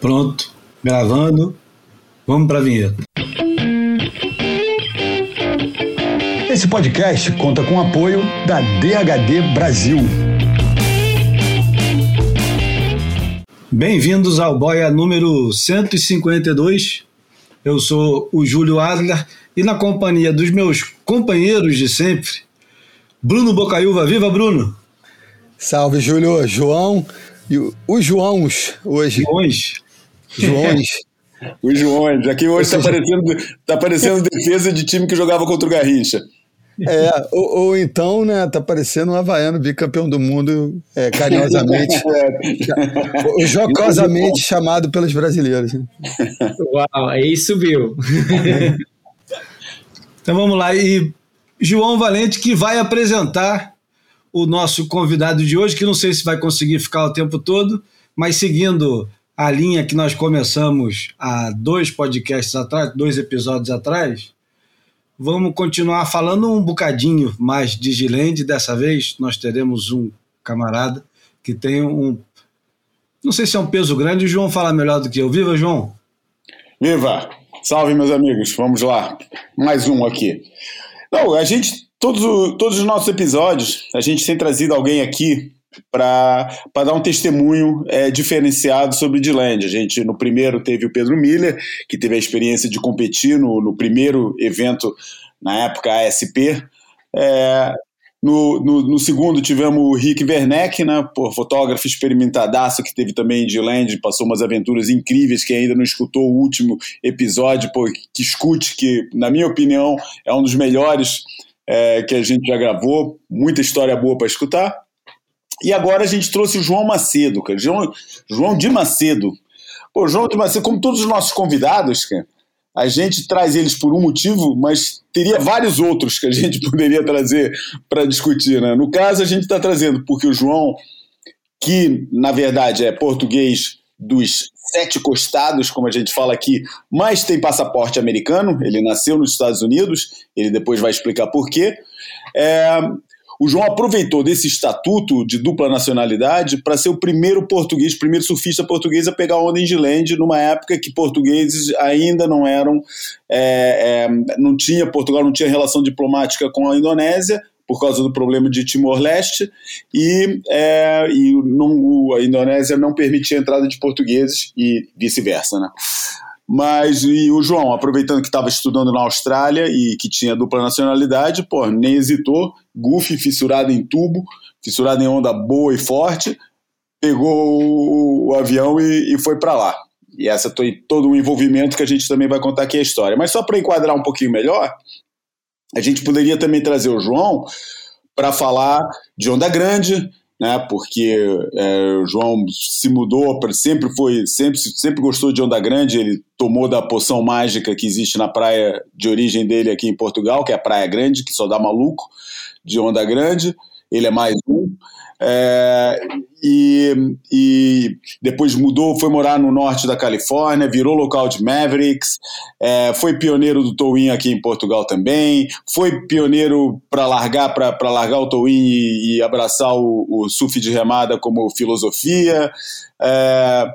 Pronto, gravando. Vamos para a vinheta. Esse podcast conta com o apoio da DHD Brasil. Bem-vindos ao Boia número 152. Eu sou o Júlio Adler e na companhia dos meus companheiros de sempre, Bruno Bocaiúva. Viva, Bruno! Salve, Júlio. João e os Joãos hoje. Joões. Joões. Os Joões. Aqui hoje está parecendo, tá parecendo defesa de time que jogava contra o Garrincha. É, ou, ou, então, né, tá parecendo um havaiano bicampeão do mundo, é, carinhosamente, é. jocosamente chamado pelos brasileiros. Uau, aí subiu. então vamos lá, e João Valente que vai apresentar o nosso convidado de hoje, que não sei se vai conseguir ficar o tempo todo, mas seguindo a linha que nós começamos há dois podcasts atrás, dois episódios atrás, Vamos continuar falando um bocadinho mais de Gilende. Dessa vez nós teremos um camarada que tem um. Não sei se é um peso grande, o João fala melhor do que eu. Viva, João! Viva! Salve, meus amigos. Vamos lá. Mais um aqui. Não, a gente, todos, todos os nossos episódios, a gente tem trazido alguém aqui para dar um testemunho é, diferenciado sobre o D-Land. A gente, no primeiro, teve o Pedro Miller, que teve a experiência de competir no, no primeiro evento, na época ASP. É, no, no, no, segundo tivemos o Rick Werneck, né, por fotógrafo experimentadaço que teve também de Land, passou umas aventuras incríveis, que ainda não escutou o último episódio, pô, que escute, que na minha opinião é um dos melhores é, que a gente já gravou, muita história boa para escutar. E agora a gente trouxe o João Macedo, cara. João, João de Macedo. Pô, João de Macedo, como todos os nossos convidados, cara, a gente traz eles por um motivo, mas teria vários outros que a gente poderia trazer para discutir. Né? No caso, a gente está trazendo porque o João, que na verdade é português dos sete costados, como a gente fala aqui, mas tem passaporte americano, ele nasceu nos Estados Unidos, ele depois vai explicar por quê. É, o João aproveitou desse estatuto de dupla nacionalidade para ser o primeiro português, primeiro surfista português a pegar onda em Gilende, numa época que portugueses ainda não eram, é, é, não tinha, Portugal não tinha relação diplomática com a Indonésia, por causa do problema de Timor-Leste, e, é, e não, a Indonésia não permitia a entrada de portugueses e vice-versa. Né? Mas e o João, aproveitando que estava estudando na Austrália e que tinha dupla nacionalidade, pô, nem hesitou, Goofy fissurado em tubo, fissurado em onda boa e forte, pegou o, o avião e, e foi para lá. E essa foi todo um envolvimento que a gente também vai contar aqui a história. Mas só para enquadrar um pouquinho melhor, a gente poderia também trazer o João para falar de onda grande, né? Porque é, o João se mudou, sempre foi, sempre, sempre gostou de onda grande. Ele tomou da poção mágica que existe na praia de origem dele aqui em Portugal, que é a Praia Grande, que só dá maluco de onda grande. Ele é mais um. É, e, e, depois mudou, foi morar no norte da Califórnia, virou local de Mavericks, é, foi pioneiro do Towin aqui em Portugal também, foi pioneiro para largar para largar o Towin e, e abraçar o, o, surf de remada como filosofia. É,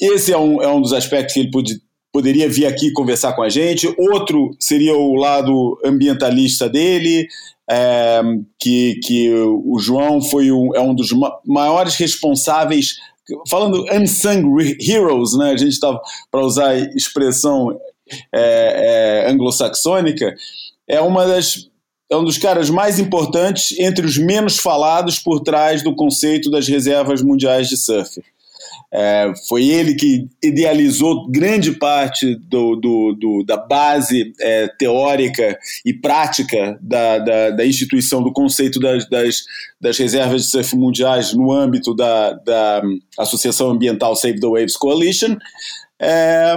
esse é um, é um dos aspectos que ele pode, poderia vir aqui conversar com a gente. Outro seria o lado ambientalista dele, é, que, que o João foi um, é um dos maiores responsáveis, falando unsung heroes, né? a gente estava, para usar expressão é, é, anglo-saxônica, é uma das é um dos caras mais importantes entre os menos falados por trás do conceito das reservas mundiais de surf. É, foi ele que idealizou grande parte do, do, do da base é, teórica e prática da, da, da, instituição do conceito das, das, das, reservas de surf mundiais no âmbito da, da Associação Ambiental Save the Waves Coalition. É,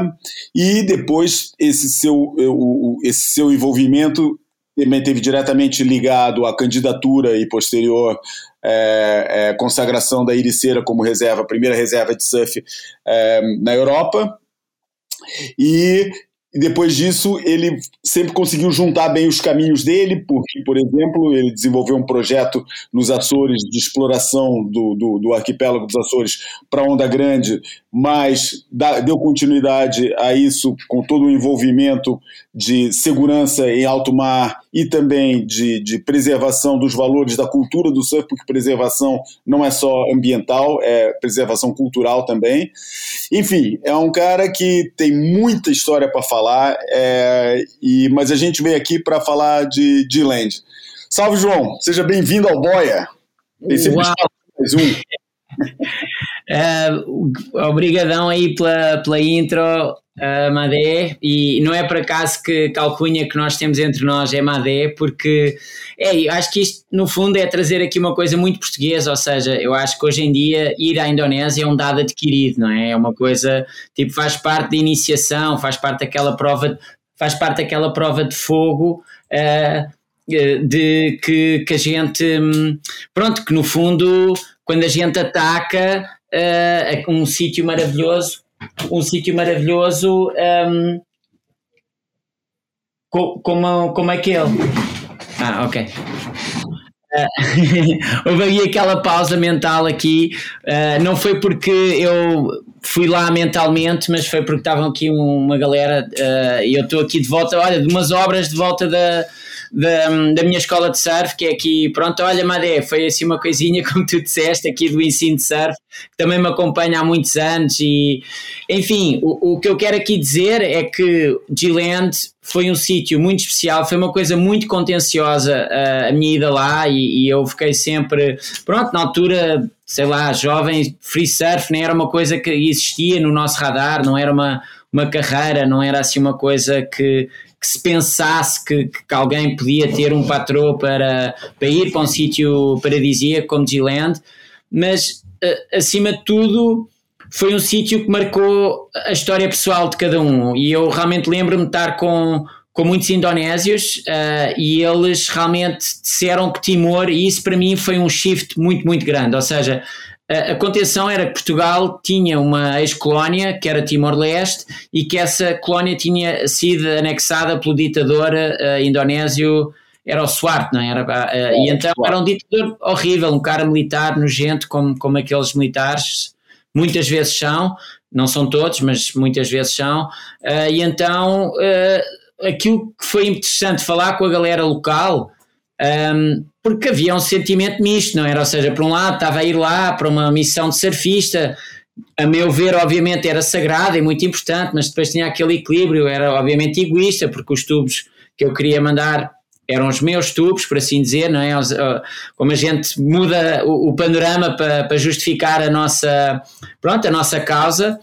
e depois esse seu, o, esse seu envolvimento também teve diretamente ligado à candidatura e posterior é, é, consagração da Iriceira como reserva, primeira reserva de surf é, na Europa. E depois disso, ele sempre conseguiu juntar bem os caminhos dele, porque, por exemplo, ele desenvolveu um projeto nos Açores de exploração do, do, do arquipélago dos Açores para Onda Grande, mas deu continuidade a isso com todo o envolvimento de segurança em alto mar e também de, de preservação dos valores da cultura do surf, porque preservação não é só ambiental, é preservação cultural também. Enfim, é um cara que tem muita história para falar, é, e, mas a gente veio aqui para falar de, de land. Salve, João! Seja bem-vindo ao Boia. Tem sempre mais um. Uh, obrigadão aí pela, pela intro, uh, Madé, e não é por acaso que calcunha que nós temos entre nós é Madé, porque é, acho que isto no fundo é trazer aqui uma coisa muito portuguesa, ou seja, eu acho que hoje em dia ir à Indonésia é um dado adquirido, não é? É uma coisa, tipo, faz parte da iniciação, faz parte daquela prova, faz parte daquela prova de fogo, uh, de que, que a gente, hum, pronto, que no fundo, quando a gente ataca, uh, um sítio maravilhoso, um sítio maravilhoso um, como, como aquele. Ah, ok. Uh, houve aí aquela pausa mental aqui, uh, não foi porque eu fui lá mentalmente, mas foi porque estavam aqui uma galera uh, e eu estou aqui de volta, olha, de umas obras de volta da, da, da minha escola de surf, que é aqui, pronto, olha Madé, foi assim uma coisinha, como tu disseste, aqui do ensino de surf, que também me acompanha há muitos anos e, enfim, o, o que eu quero aqui dizer é que G-Land foi um sítio muito especial, foi uma coisa muito contenciosa a, a minha ida lá e, e, eu fiquei sempre, pronto, na altura, sei lá, jovem, free surf não era uma coisa que existia no nosso radar, não era uma, uma carreira, não era assim uma coisa que, que se pensasse que, que, alguém podia ter um patrão para, para ir para um sítio paradisíaco como G-Land, mas eh, acima de tudo foi um sítio que marcou a história pessoal de cada um. E eu realmente lembro-me de estar com, com muitos indonésios uh, e eles realmente disseram que Timor, e isso para mim foi um shift muito, muito grande, ou seja, a contenção era que Portugal tinha uma ex-colónia, que era Timor-Leste, e que essa colónia tinha sido anexada pelo ditador uh, indonésio, era o Suarte, não é? era? Uh, e então era um ditador horrível, um cara militar nojento, como, como aqueles militares, muitas vezes são, não são todos, mas muitas vezes são, uh, e então aquilo que foi interessante falar com a galera local um, porque havia um sentimento misto, não era? Ou seja, por um lado estava a ir lá para uma missão de surfista, a meu ver, obviamente era sagrada e muito importante, mas depois tinha aquele equilíbrio, era obviamente egoísta, porque os tubos que eu queria mandar eram os meus tubos, por assim dizer, não é? Como a gente muda o, panorama para, para justificar a nossa, pronto, a nossa causa,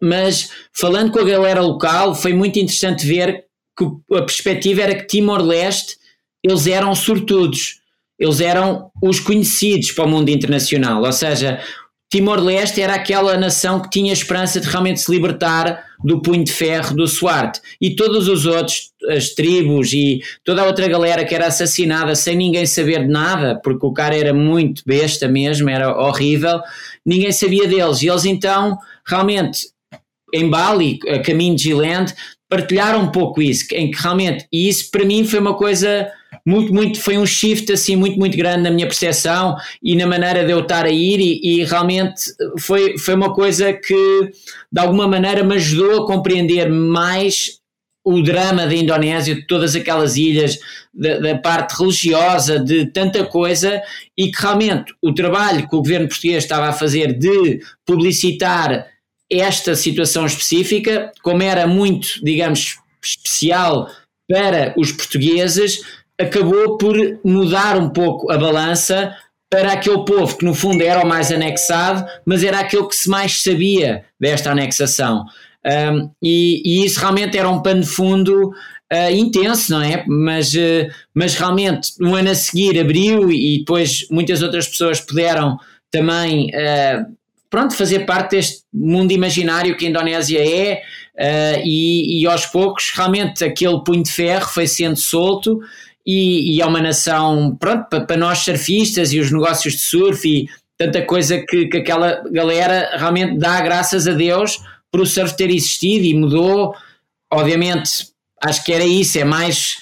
mas falando com a galera local, foi muito interessante ver que a perspectiva era que Timor-Leste eles eram sortudos, eles eram os conhecidos para o mundo internacional, ou seja, Timor-Leste era aquela nação que tinha esperança de realmente se libertar do punho de ferro do Swart e todos os outros, as tribos e toda a outra galera que era assassinada sem ninguém saber de nada, porque o cara era muito besta mesmo, era horrível, ninguém sabia deles. E eles então realmente em Bali, a caminho de Giland, partilharam um pouco isso, em que realmente, e isso para mim foi uma coisa muito, muito, foi um shift assim muito, muito grande na minha percepção e na maneira de eu estar a ir e, e, realmente foi, foi uma coisa que de alguma maneira me ajudou a compreender mais o drama da Indonésia, de todas aquelas ilhas, da, da, parte religiosa, de tanta coisa, e que realmente o trabalho que o governo português estava a fazer de publicitar esta situação específica, como era muito, digamos, especial para os portugueses, acabou por mudar um pouco a balança para aquele povo que no fundo era o mais anexado, mas era aquele que se mais sabia desta anexação. Um, e, e, isso realmente era um pano de fundo uh, intenso, não é? Mas, uh, mas realmente no ano a seguir abriu e depois muitas outras pessoas puderam também uh, pronto, fazer parte deste mundo imaginário que a Indonésia é e, e aos poucos realmente aquele punho de ferro foi sendo solto e, e é uma nação, pronto, para, para nós surfistas e os negócios de surf e tanta coisa que, que aquela galera realmente dá graças a Deus por o surf ter existido e mudou obviamente, acho que era isso, é mais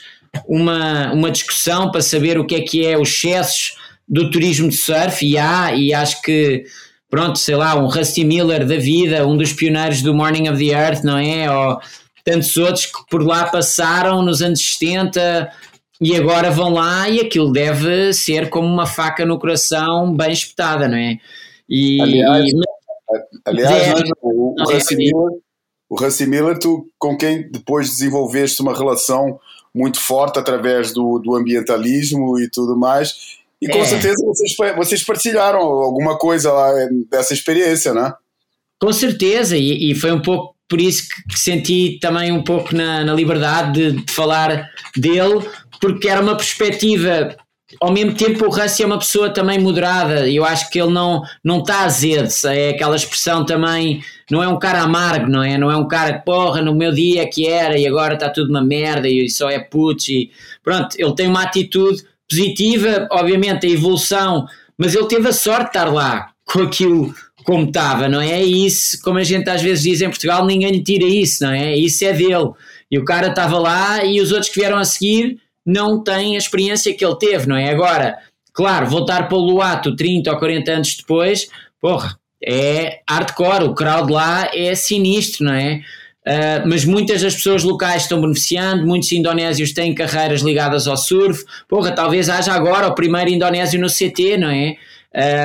uma, uma discussão para saber o que é que é os excessos do turismo de surf e há, e acho que pronto, sei lá, um Rusty Miller da vida, um dos pioneiros do Morning of the Earth, não é? Ou tantos outros que por lá passaram nos anos 70 e agora vão lá e aquilo deve ser como uma faca no coração bem espetada, não é? E, aliás, e, aliás é, o, o, Rusty Miller, o Miller, tu, com quem depois desenvolveste uma relação muito forte através do, do ambientalismo e tudo mais, e com é. certeza vocês, vocês partilharam alguma coisa lá dessa experiência, né? Com certeza, e, e foi um pouco por isso que, que senti também um pouco na, na liberdade de, de, falar dele, porque era uma perspectiva. Ao mesmo tempo, o Rusty é uma pessoa também moderada. Eu acho que ele não não está azedo. É aquela expressão também. Não é um cara amargo, não é? Não é um cara que, porra, no meu dia que era e agora está tudo uma merda e só é putz. E, pronto, ele tem uma atitude positiva, obviamente, a evolução, mas ele teve a sorte de estar lá com aquilo como estava, não é? E isso, como a gente às vezes diz em Portugal, ninguém lhe tira isso, não é? Isso é dele. E o cara estava lá e os outros que vieram a seguir não têm a experiência que ele teve, não é? Agora, claro, voltar para o Luato 30 ou 40 anos depois, porra, é hardcore, o crowd lá é sinistro, não é? Uh, mas muitas das pessoas locais estão beneficiando, muitos indonésios têm carreiras ligadas ao surf. Porra, talvez haja agora o primeiro indonésio no CT, não é?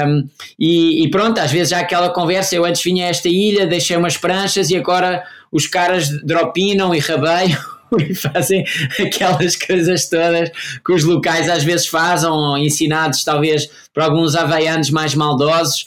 Um, e, e, pronto, às vezes há aquela conversa. Eu antes vinha a esta ilha, deixei umas pranchas e agora os caras dropinam e rabeiam e fazem aquelas coisas todas que os locais às vezes fazem, ensinados talvez por alguns havaianos mais maldosos.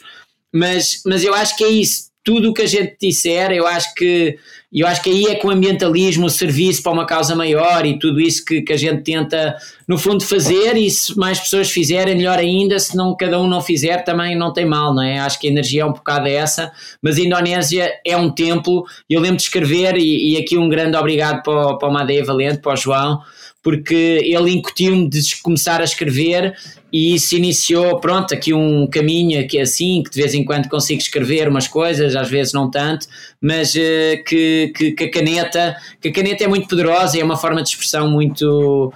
Mas, mas eu acho que é isso. Tudo o que a gente disser, eu acho que eu acho que aí é que o ambientalismo, o serviço para uma causa maior e tudo isso que, que a gente tenta, no fundo, fazer. E se mais pessoas fizerem, melhor ainda. Se não, cada um não fizer, também não tem mal, não é? Acho que a energia é um bocado essa. Mas a Indonésia é um templo. Eu lembro de escrever, e, e aqui um grande obrigado para para o Madeia Valente, para o João porque ele incutiu-me de começar a escrever e isso iniciou, pronto, aqui um caminho que é assim, que de vez em quando consigo escrever umas coisas, às vezes não tanto, mas uh, que, que, que, a caneta, que a caneta é muito poderosa e é uma forma de expressão muito,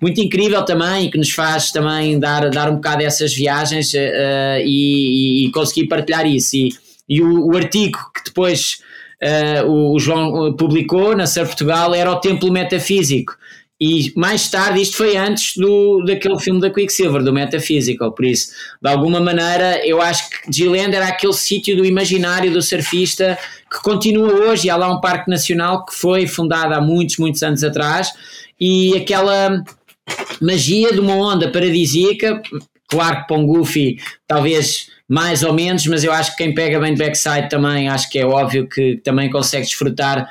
muito incrível também, que nos faz também dar, dar um bocado essas viagens uh, e, e, conseguir partilhar isso. E, e o, o artigo que depois uh, o, o João publicou na Ser Portugal era o Templo Metafísico e mais tarde, isto foi antes do, daquele filme da Quicksilver, do Metaphysical, por isso, de alguma maneira, eu acho que Gilland era aquele sítio do imaginário do surfista que continua hoje, e há lá um parque nacional que foi fundado há muitos, muitos anos atrás, e aquela magia de uma onda paradisíaca, claro que para um Goofy talvez mais ou menos, mas eu acho que quem pega bem de backside também, acho que é óbvio que também consegue desfrutar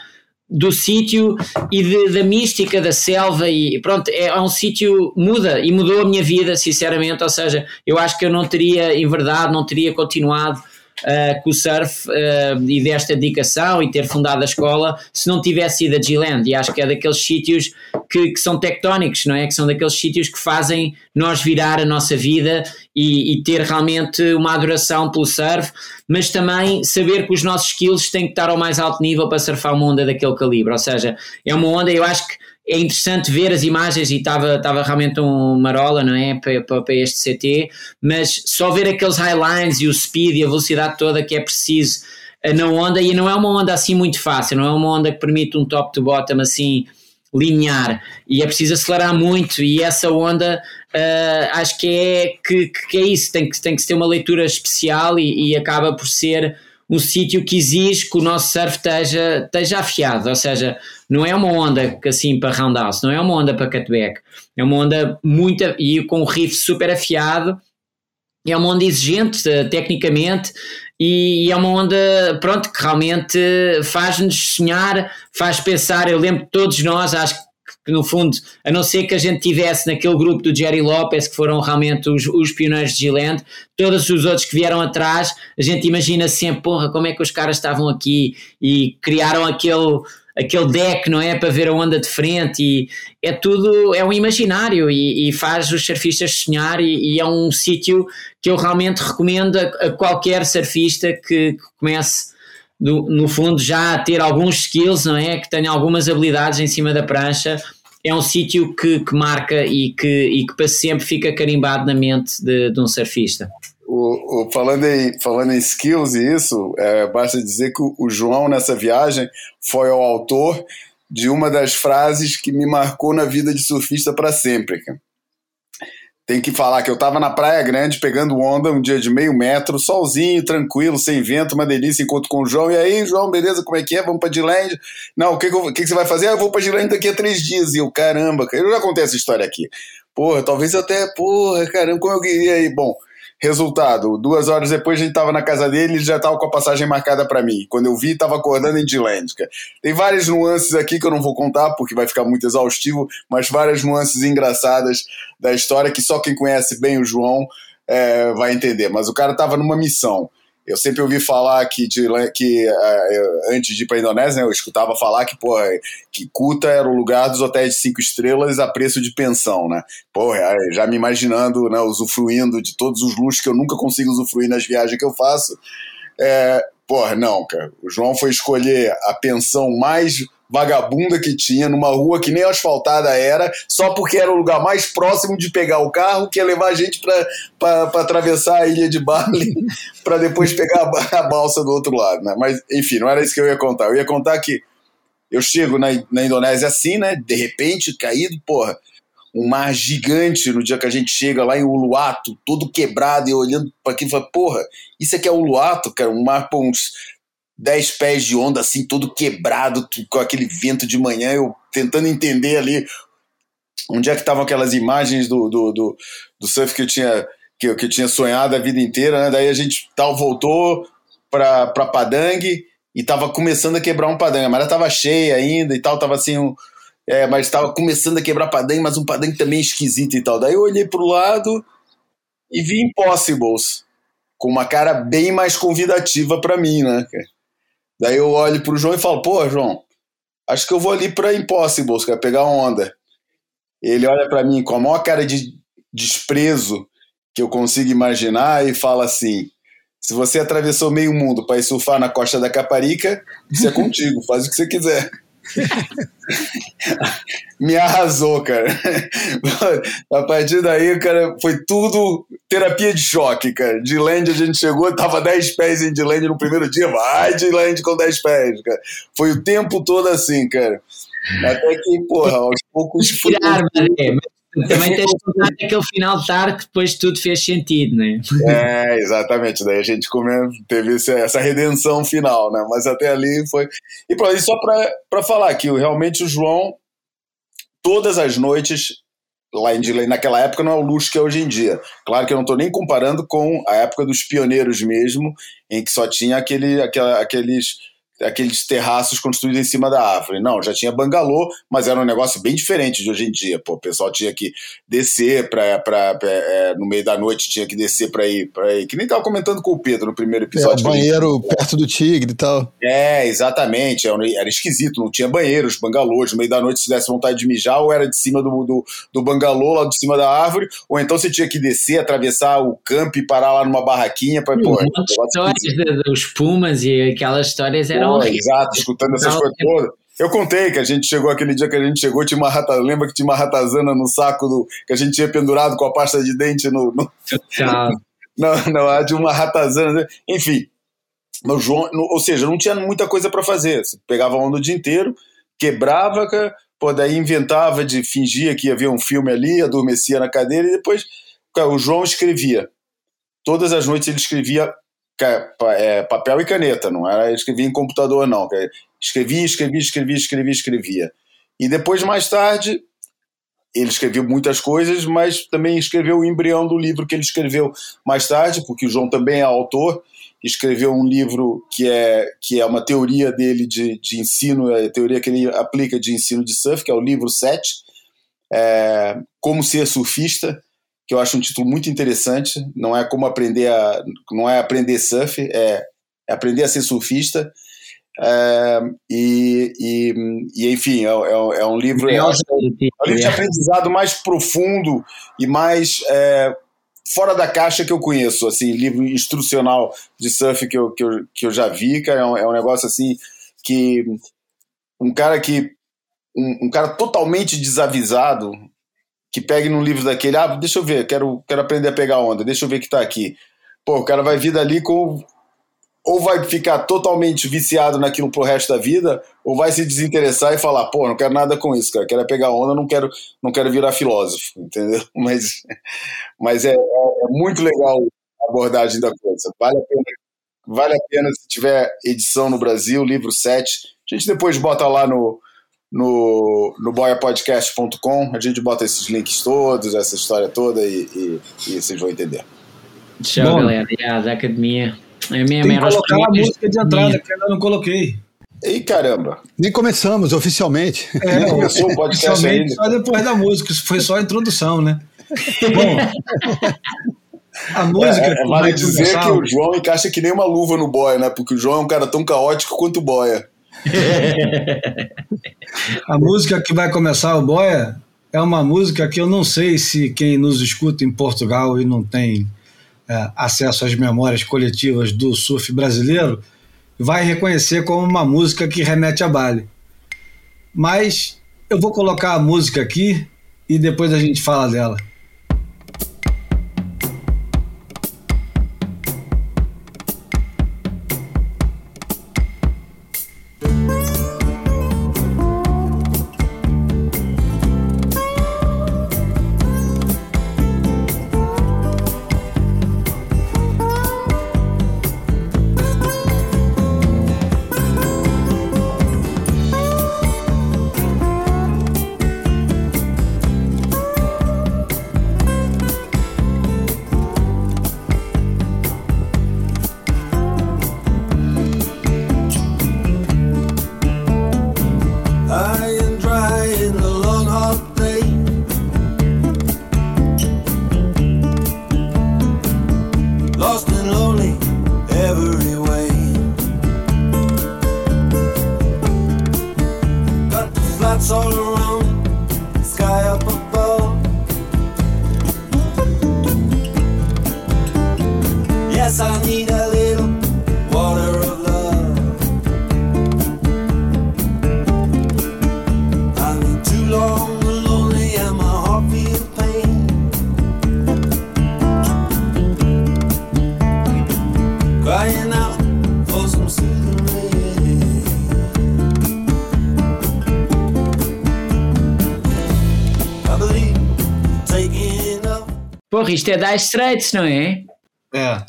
do sítio e de, da mística da selva e pronto, é, é um sítio muda e mudou a minha vida sinceramente, ou seja, eu acho que eu não teria em verdade, não teria continuado uh, com o surf uh, e desta dedicação e ter fundado a escola se não tivesse ido a G-Land e acho que é daqueles sítios que, que, são tectónicos, não é? Que são daqueles sítios que fazem nós virar a nossa vida e, e, ter realmente uma adoração pelo surf, mas também saber que os nossos skills têm que estar ao mais alto nível para surfar uma onda daquele calibre, ou seja, é uma onda, eu acho que é interessante ver as imagens e estava, realmente um marola, não é? Para, este CT, mas só ver aqueles highlines e o speed e a velocidade toda que é preciso eh, na onda, e não é uma onda assim muito fácil, não é uma onda que permite um top to bottom assim linear e é preciso acelerar muito e essa onda uh, acho que é que, que, é isso, tem que, tem que ter uma leitura especial e, e acaba por ser um sítio que exige que o nosso surf esteja, esteja afiado, ou seja, não é uma onda assim para roundhouse, não é uma onda para cutback, é uma onda muito e com um riff super afiado, é uma onda exigente uh, tecnicamente e, é uma onda, pronto, que realmente faz-nos sonhar, faz pensar, eu lembro de todos nós, acho que que no fundo, a não ser que a gente tivesse naquele grupo do Jerry Lopez, que foram realmente os, os pioneiros de Gilland, todos os outros que vieram atrás, a gente imagina sempre, porra, como é que os caras estavam aqui e criaram aquele aquele deck, não é? Para ver a onda de frente e é tudo, é um imaginário e, e faz os surfistas sonhar e, e é um sítio que eu realmente recomendo a, a qualquer surfista que, que comece no fundo já ter alguns skills, não é? Que tenha algumas habilidades em cima da prancha, é um sítio que, que, marca e que, e que para sempre fica carimbado na mente de, de um surfista. O, o, falando, em, falando em skills e isso, é, basta dizer que o, João, nessa viagem, foi o autor de uma das frases que me marcou na vida de surfista para sempre. Tem que falar que eu estava na Praia Grande pegando onda um dia de meio metro, solzinho, tranquilo, sem vento, uma delícia, encontro com o João. E aí, João, beleza, como é que é? Vamos para Diland? Não, o que, que, que, que, você vai fazer? Ah, eu vou para Diland daqui a três dias. E eu, caramba, eu já contei essa história aqui. Porra, talvez até, porra, caramba, como eu queria aí. Bom, Resultado, duas horas depois a gente estava na casa dele e já estava com a passagem marcada para mim. Quando eu vi, estava acordando em Dilândica. Tem várias nuances aqui que eu não vou contar porque vai ficar muito exaustivo, mas várias nuances engraçadas da história que só quem conhece bem o João é, vai entender. Mas o cara estava numa missão. Eu sempre ouvi falar que, de, que uh, antes de ir para a Indonésia, né, eu escutava falar que, porra, que Kuta era o lugar dos hotéis de cinco estrelas a preço de pensão, né? Porra, já me imaginando, né, usufruindo de todos os luxos que eu nunca consigo usufruir nas viagens que eu faço. É, porra, não, cara. O João foi escolher a pensão mais vagabunda que tinha, numa rua que nem asfaltada era, só porque era o lugar mais próximo de pegar o carro, que ia levar a gente para atravessar a ilha de Bali, para depois pegar a, a, balsa do outro lado. Né? Mas, enfim, não era isso que eu ia contar. Eu ia contar que eu chego na, na Indonésia assim, né? De repente, caído, porra, um mar gigante no dia que a gente chega lá em Uluato, todo quebrado, e olhando para aquilo e fala, porra, isso aqui é Uluato, cara, um mar com uns 10 pés de onda, assim, todo quebrado, com aquele vento de manhã, eu tentando entender ali onde é que estavam aquelas imagens do, do, do, do, surf que eu tinha que eu, que eu tinha sonhado a vida inteira, né? Daí a gente tal voltou para Padang e tava começando a quebrar um Padang, mas ela tava cheia ainda e tal, tava assim um, é, mas estava começando a quebrar Padang, mas um Padang também esquisito e tal. Daí eu olhei pro lado e vi Impossibles com uma cara bem mais convidativa para mim, né? Daí eu olho pro João e falo, pô, João, acho que eu vou ali pra Impossibles, quer pegar onda. Ele olha para mim com a maior cara de desprezo que eu consigo imaginar e fala assim: se você atravessou meio mundo para ir surfar na costa da Caparica, isso é contigo, faz o que você quiser. me arrasou, cara. A partir daí, cara, foi tudo terapia de choque, cara. De land a gente chegou, tava 10 pés em de land no primeiro dia, vai de land com 10 pés, cara. Foi o tempo todo assim, cara. Até que, porra, aos poucos. Tirar, também tens contar aquele final de tarde que depois tudo fez sentido, né? É, exatamente. Daí a gente teve essa redenção final, né? Mas até ali foi. E só para falar que realmente o João, todas as noites, lá em Dilei, naquela época não é o luxo que é hoje em dia. Claro que eu não estou nem comparando com a época dos pioneiros mesmo, em que só tinha aquele, aquela, aqueles aqueles terraços construídos em cima da árvore. Não, já tinha bangalô, mas era um negócio bem diferente de hoje em dia. Pô, o pessoal tinha que descer para é, no meio da noite tinha que descer para ir para ir, que nem tava comentando com o Pedro no primeiro episódio. É, banheiro perto do tigre e tal. É, exatamente, era, era, esquisito, não tinha banheiros, bangalôs, no meio da noite se desse vontade de mijar, ou era de cima do, do, do bangalô, lá de cima da árvore, ou então você tinha que descer, atravessar o campo e parar lá numa barraquinha para pô, histórias dos pumas e aquelas histórias eram não, exato, escutando essas coisas todas. Eu contei que a gente chegou aquele dia que a gente chegou, tinha uma rata, lembra que tinha uma ratazana no saco do que a gente tinha pendurado com a pasta de dente no. no não, não, de uma ratazana, né? enfim. No João, no, ou seja, não tinha muita coisa para fazer. Você pegava a onda o dia inteiro, quebrava, pô, daí inventava de fingir que ia ver um filme ali, adormecia na cadeira e depois cara, o João escrevia. Todas as noites ele escrevia é, papel e caneta, não era escrevia em computador, não. Escrevia, escrevia, escrevia, escrevia, escrevia. E depois, mais tarde, ele escreveu muitas coisas, mas também escreveu o embrião do livro que ele escreveu mais tarde, porque o João também é autor, escreveu um livro que é, que é uma teoria dele de, de ensino, é a teoria que ele aplica de ensino de surf, que é o livro 7, é, Como Ser Surfista, que eu acho um título muito interessante. Não é como aprender a, não é aprender surf, é, é aprender a ser surfista. É, e, e, e, enfim, é, é, é um livro, é, um livro de aprendizado mais profundo e mais é, fora da caixa que eu conheço, assim, livro instrucional de surf que eu, que eu, que eu já vi, cara, é um, é um negócio assim que um cara que um, um, cara totalmente desavisado que pegue num livro daquele, ah, deixa eu ver, quero, quero aprender a pegar onda, deixa eu ver o que tá aqui. Pô, o cara vai vir dali com ou vai ficar totalmente viciado naquilo pro resto da vida, ou vai se desinteressar e falar, pô, não quero nada com isso, cara, quero é pegar onda, não quero, não quero virar filósofo, entendeu? Mas, mas é, é, é muito legal a abordagem da coisa. Vale a pena, vale a pena se tiver edição no Brasil, livro 7. A gente depois bota lá no, no, no boiapodcast.com, a gente bota esses links todos, essa história toda e, e, e vocês vão entender. Tchau, Bom, galera. Yeah, da academia. É minha, Tem que colocar a música de entrada, que ainda não coloquei. Ei, caramba. Nem começamos oficialmente. É, Nem começou o podcast ainda. Só depois da música, isso foi só a introdução, né? Bom, a música. É, é, vale dizer começar... que o João encaixa que nem uma luva no boia, né? Porque o João é um cara tão caótico quanto o boia. a música que vai começar o boia é uma música que eu não sei se quem nos escuta em Portugal e não tem é, acesso às memórias coletivas do surf brasileiro, vai reconhecer como uma música que remete a Bali. Mas eu vou colocar a música aqui e depois a gente fala dela. Isto é Dire Straits, não é? É.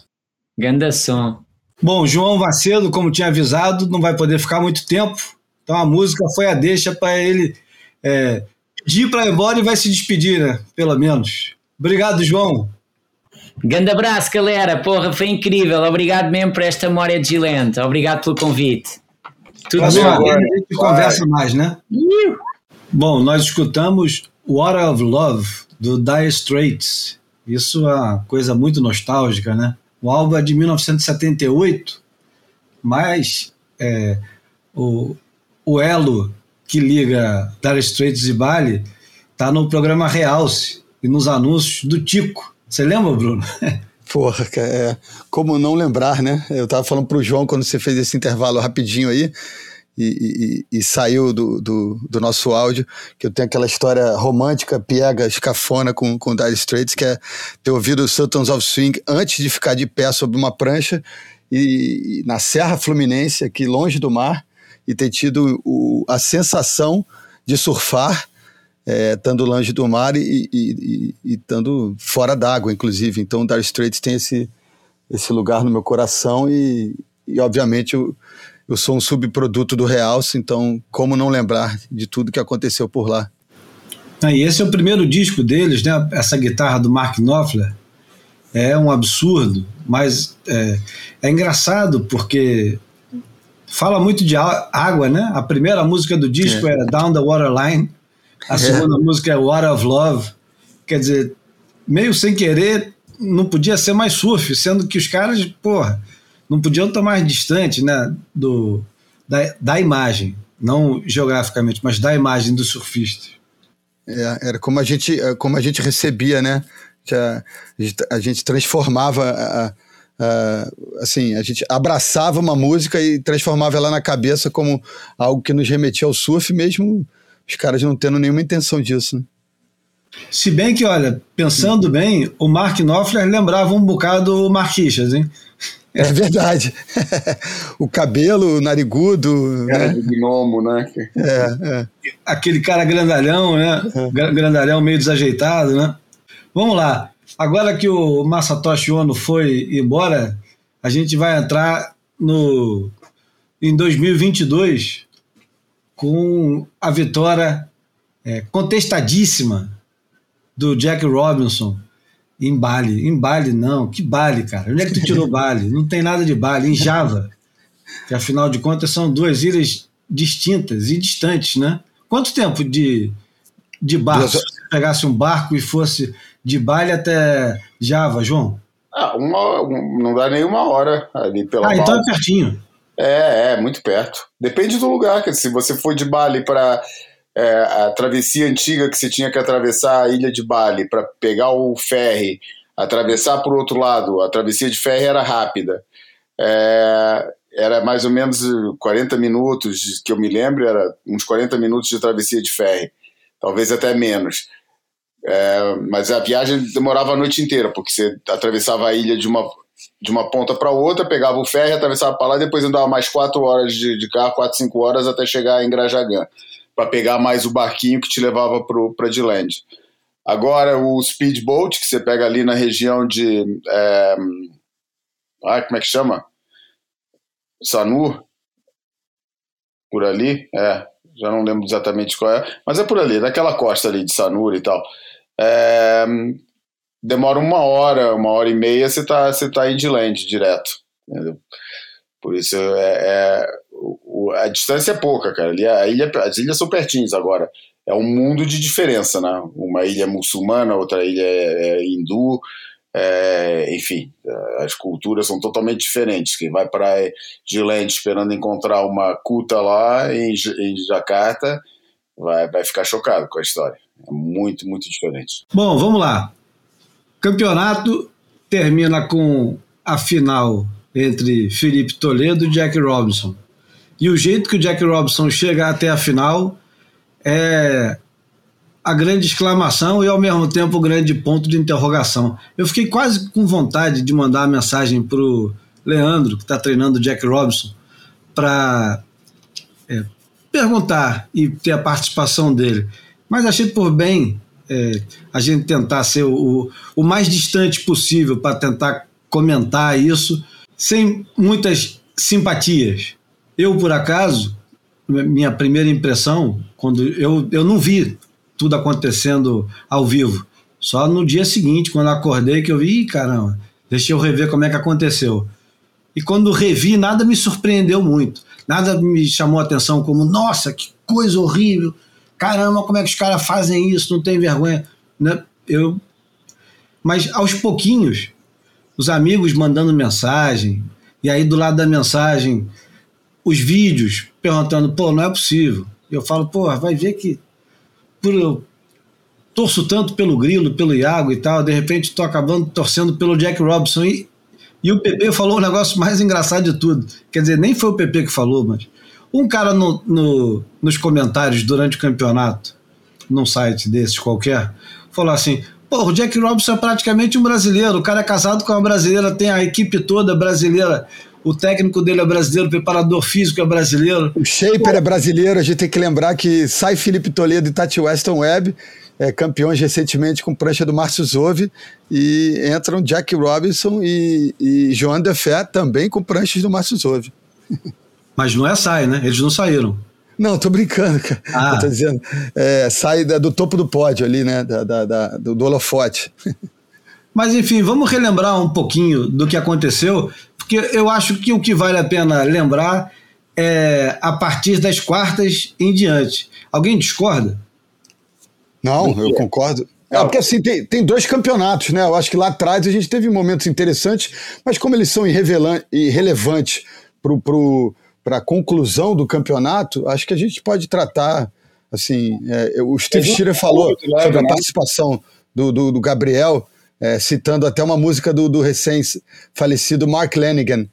Ganda som. Bom, João Vacedo, como tinha avisado, não vai poder ficar muito tempo. Então a música foi a deixa para ele é, pedir para ir embora e vai se despedir, né? Pelo menos. Obrigado, João. Grande abraço, galera. Porra, foi incrível. Obrigado mesmo por esta memória de Gilente. Obrigado pelo convite. Tudo bom? A gente conversa mais, né? Bom, nós escutamos Water of Love, do Dire Straits. Isso é uma coisa muito nostálgica, né? O álbum é de 1978, mas é, o, o elo que liga Dire Straits e Bali tá no programa Realce e nos anúncios do Tico. Você lembra, Bruno? Porra, é, como não lembrar, né? Eu tava falando pro João quando você fez esse intervalo rapidinho aí, e, e, saiu do, do, do, nosso áudio, que eu tenho aquela história romântica, piega, escafona com, com Dire Straits, que é ter ouvido Sultans of Swing antes de ficar de pé sobre uma prancha e, e na Serra Fluminense, aqui longe do mar, e ter tido o, a sensação de surfar é, estando longe do mar e, estando fora d'água, inclusive. Então, Dire Straits tem esse, esse lugar no meu coração e, e obviamente, eu sou um subproduto do Realce, então como não lembrar de tudo que aconteceu por lá? Ah, e esse é o primeiro disco deles, né? Essa guitarra do Mark Knopfler é um absurdo, mas é, é engraçado porque fala muito de água, né? A primeira música do disco é, é Down the Waterline, a é. segunda música é Water of Love. Quer dizer, meio sem querer, não podia ser mais surf, sendo que os caras, porra, não podiam estar mais distante né, do, da, da imagem, não geograficamente, mas da imagem do surfista. É, era como a gente, é, como a gente recebia, né? a, a gente transformava a, a, assim, a gente abraçava uma música e transformava ela na cabeça como algo que nos remetia ao surf, mesmo os caras não tendo nenhuma intenção disso. Né? Se bem que, olha, pensando bem, o Mark Knopfler lembrava um bocado o Marquishas, hein? É verdade. o cabelo narigudo. Cara né? de gnomo, né? É, é. Aquele cara grandalhão, né? É. Grandalhão meio desajeitado, né? Vamos lá. Agora que o Masatoshi Ono foi embora, a gente vai entrar no em 2022 com a vitória é, contestadíssima do Jack Robinson em Bali. Em Bali, não. Que Bali, cara? Onde é que tu tirou Bali? Não tem nada de Bali. Em Java. Que afinal de contas são duas ilhas distintas e distantes, né? Quanto tempo de, de barco? Se você pegasse um barco e fosse de Bali até Java, João? Ah, uma, não dá nem uma hora ali pela Ah, então é pertinho. É, é, muito perto. Depende do lugar, que se você for de Bali para é, a travessia antiga que você tinha que atravessar a ilha de Bali para pegar o ferry, atravessar para o outro lado, a travessia de ferry era rápida. É, era mais ou menos 40 minutos, que eu me lembro, era uns 40 minutos de travessia de ferry, talvez até menos. É, mas a viagem demorava a noite inteira, porque você atravessava a ilha de uma, de uma ponta para outra, pegava o ferry, atravessava para lá depois andava mais 4 horas de, de carro, 4, 5 horas até chegar em Grajagã para pegar mais o barquinho que te levava para Diland. Agora o speedboat, que você pega ali na região de. É, ah, como é que chama? Sanur? Por ali? É, já não lembro exatamente qual é, mas é por ali, naquela costa ali de Sanur e tal. É, demora uma hora, uma hora e meia, você está você tá em Diland direto. Entendeu? Por isso é, é o, a distância é pouca, cara. Ali, a ilha, as ilhas são pertinhas agora. É um mundo de diferença, né? Uma ilha muçulmana, outra ilha é, é hindu, é, enfim, as culturas são totalmente diferentes. Quem vai para Gilente esperando encontrar uma cuta lá em, em Jacarta vai, vai ficar chocado com a história. É muito, muito diferente. Bom, vamos lá. Campeonato termina com a final entre Felipe Toledo e Jack Robinson. E o jeito que o Jack Robinson chega até a final é a grande exclamação e ao mesmo tempo o grande ponto de interrogação. Eu fiquei quase com vontade de mandar uma mensagem para o Leandro, que está treinando o Jack Robinson, para é, perguntar e ter a participação dele. Mas achei por bem é, a gente tentar ser o, o mais distante possível para tentar comentar isso sem muitas simpatias. Eu, por acaso, minha primeira impressão, quando eu, eu não vi tudo acontecendo ao vivo, só no dia seguinte, quando acordei, que eu vi, caramba, deixa eu rever como é que aconteceu. E quando revi, nada me surpreendeu muito. Nada me chamou a atenção como, nossa, que coisa horrível. Caramba, como é que os caras fazem isso? Não tem vergonha. Né? Eu... Mas aos pouquinhos, os amigos mandando mensagem, e aí do lado da mensagem, os vídeos perguntando, pô, não é possível. Eu falo, pô, vai ver que por eu torço tanto pelo Grilo, pelo Iago e tal, de repente estou acabando torcendo pelo Jack Robson e, e o PP falou o negócio mais engraçado de tudo. Quer dizer, nem foi o PP que falou, mas um cara no, no, nos comentários durante o campeonato, num site desses qualquer, falou assim: Pô, o Jack Robinson é praticamente um brasileiro. O cara é casado com uma brasileira, tem a equipe toda brasileira. O técnico dele é brasileiro, o preparador físico é brasileiro. O Shaper é brasileiro. A gente tem que lembrar que sai Felipe Toledo e Tati Weston Webb, é, campeões recentemente com prancha do Márcio Zove, e entram Jack Robinson e, e Joan Defé também com pranchas do Márcio Zove. Mas não é sai, né? Eles não saíram. Não, tô brincando, cara. Ah. Eu tô dizendo, é, sai da, do topo do pódio ali, né? Da, da, da do, do holofote. Mas enfim, vamos relembrar um pouquinho do que aconteceu, porque eu acho que o que vale a pena lembrar é a partir das quartas em diante. Alguém discorda? Não, eu concordo. É, porque assim, tem, tem dois campeonatos, né? Eu acho que lá atrás a gente teve momentos interessantes, mas como eles são irrelevantes pro, pro, para a conclusão do campeonato, acho que a gente pode tratar, assim, é, o Steve Shearer falou sobre a participação do, do, do, Gabriel, é, citando até uma música do, do recém-falecido Mark Lanigan,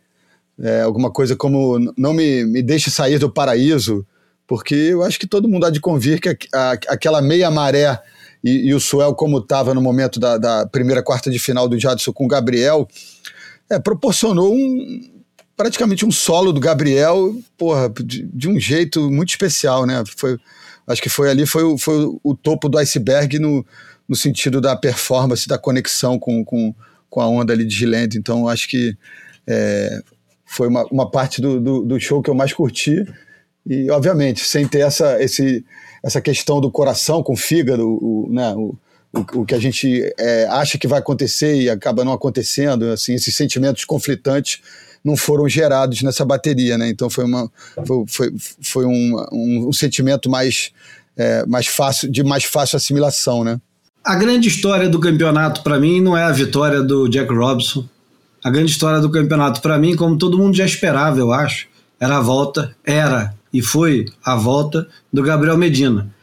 é, alguma coisa como Não me, me deixe sair do paraíso, porque eu acho que todo mundo há de convir que a, a, aquela meia maré e, e o Suel, como estava no momento da, da, primeira quarta de final do Jadson com o Gabriel, é, proporcionou um, praticamente um solo do Gabriel, porra, de, de, um jeito muito especial, né? Foi, acho que foi ali, foi, foi o topo do iceberg no, no sentido da performance, da conexão com, com, com a onda ali de Gilend. Então, acho que é, foi uma, uma parte do, do, do, show que eu mais curti. E, obviamente, sem ter essa, esse, essa questão do coração com o fígado, o, né, o, o, o que a gente é, acha que vai acontecer e acaba não acontecendo, assim, esses sentimentos conflitantes não foram gerados nessa bateria, né? Então foi uma foi, foi, foi um, um, um, sentimento mais é, mais fácil de mais fácil assimilação, né? A grande história do campeonato para mim não é a vitória do Jack Robson. A grande história do campeonato para mim, como todo mundo já esperava, eu acho, era a volta, era e foi a volta do Gabriel Medina.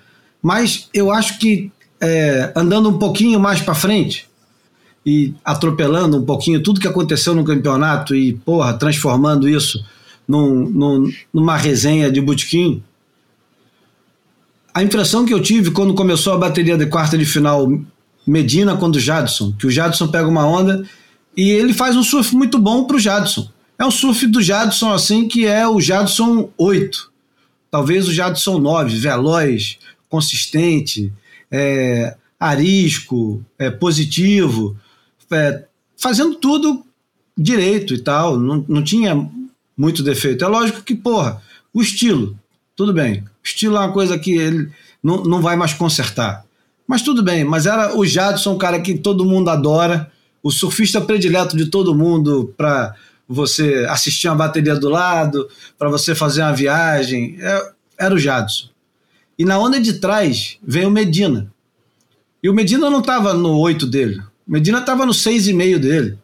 Mas eu acho que é, andando um pouquinho mais para frente e atropelando um pouquinho tudo que aconteceu no campeonato e, porra, transformando isso num, num, numa resenha de butiquim, a impressão que eu tive quando começou a bateria de quarta de final Medina contra o Jadson, que o Jadson pega uma onda e ele faz um surf muito bom para o Jadson. É um surf do Jadson assim que é o Jadson 8 talvez o Jadson 9, veloz, consistente, é, arisco, é, positivo, é, fazendo tudo direito e tal, não, não tinha muito defeito. É lógico que, porra, o estilo, tudo bem. Estilo é uma coisa que ele não, não vai mais consertar. Mas tudo bem, mas era o Jadson, um cara que todo mundo adora, o surfista predileto de todo mundo para você assistir uma bateria do lado, para você fazer uma viagem. É, era o Jadson. E na onda de trás veio o Medina. E o Medina não estava no 8 dele. O Medina estava no 6,5 dele.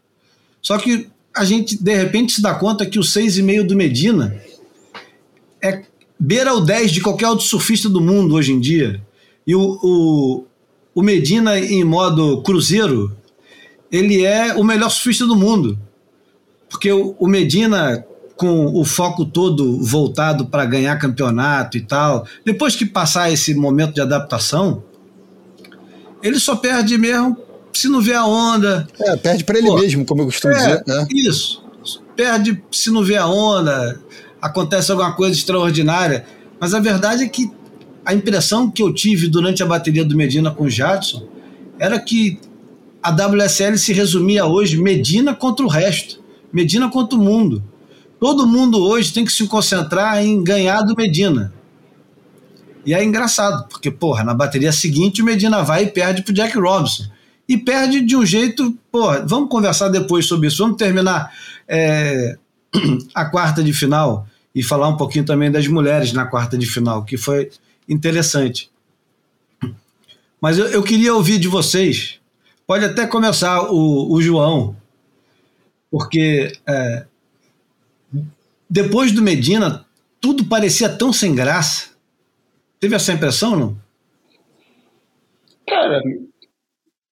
Só que a gente, de repente, se dá conta que o 6,5 do Medina é beira o 10 de qualquer outro surfista do mundo hoje em dia. E o, o, o Medina, em modo cruzeiro, ele é o melhor surfista do mundo. Porque o Medina, com o foco todo voltado para ganhar campeonato e tal, depois que passar esse momento de adaptação, ele só perde mesmo se não vê a onda. É, perde para ele Pô, mesmo, como eu costumo é, dizer. Né? Isso. Perde se não vê a onda, acontece alguma coisa extraordinária. Mas a verdade é que a impressão que eu tive durante a bateria do Medina com o Jadson era que a WSL se resumia hoje Medina contra o resto. Medina contra o mundo. Todo mundo hoje tem que se concentrar em ganhar do Medina. E é engraçado, porque, porra, na bateria seguinte o Medina vai e perde pro Jack Robinson. E perde de um jeito, porra, vamos conversar depois sobre isso. Vamos terminar é, a quarta de final e falar um pouquinho também das mulheres na quarta de final, que foi interessante. Mas eu, eu queria ouvir de vocês. Pode até começar o, o João, porque é, depois do Medina, tudo parecia tão sem graça. Teve essa impressão, não? Cara,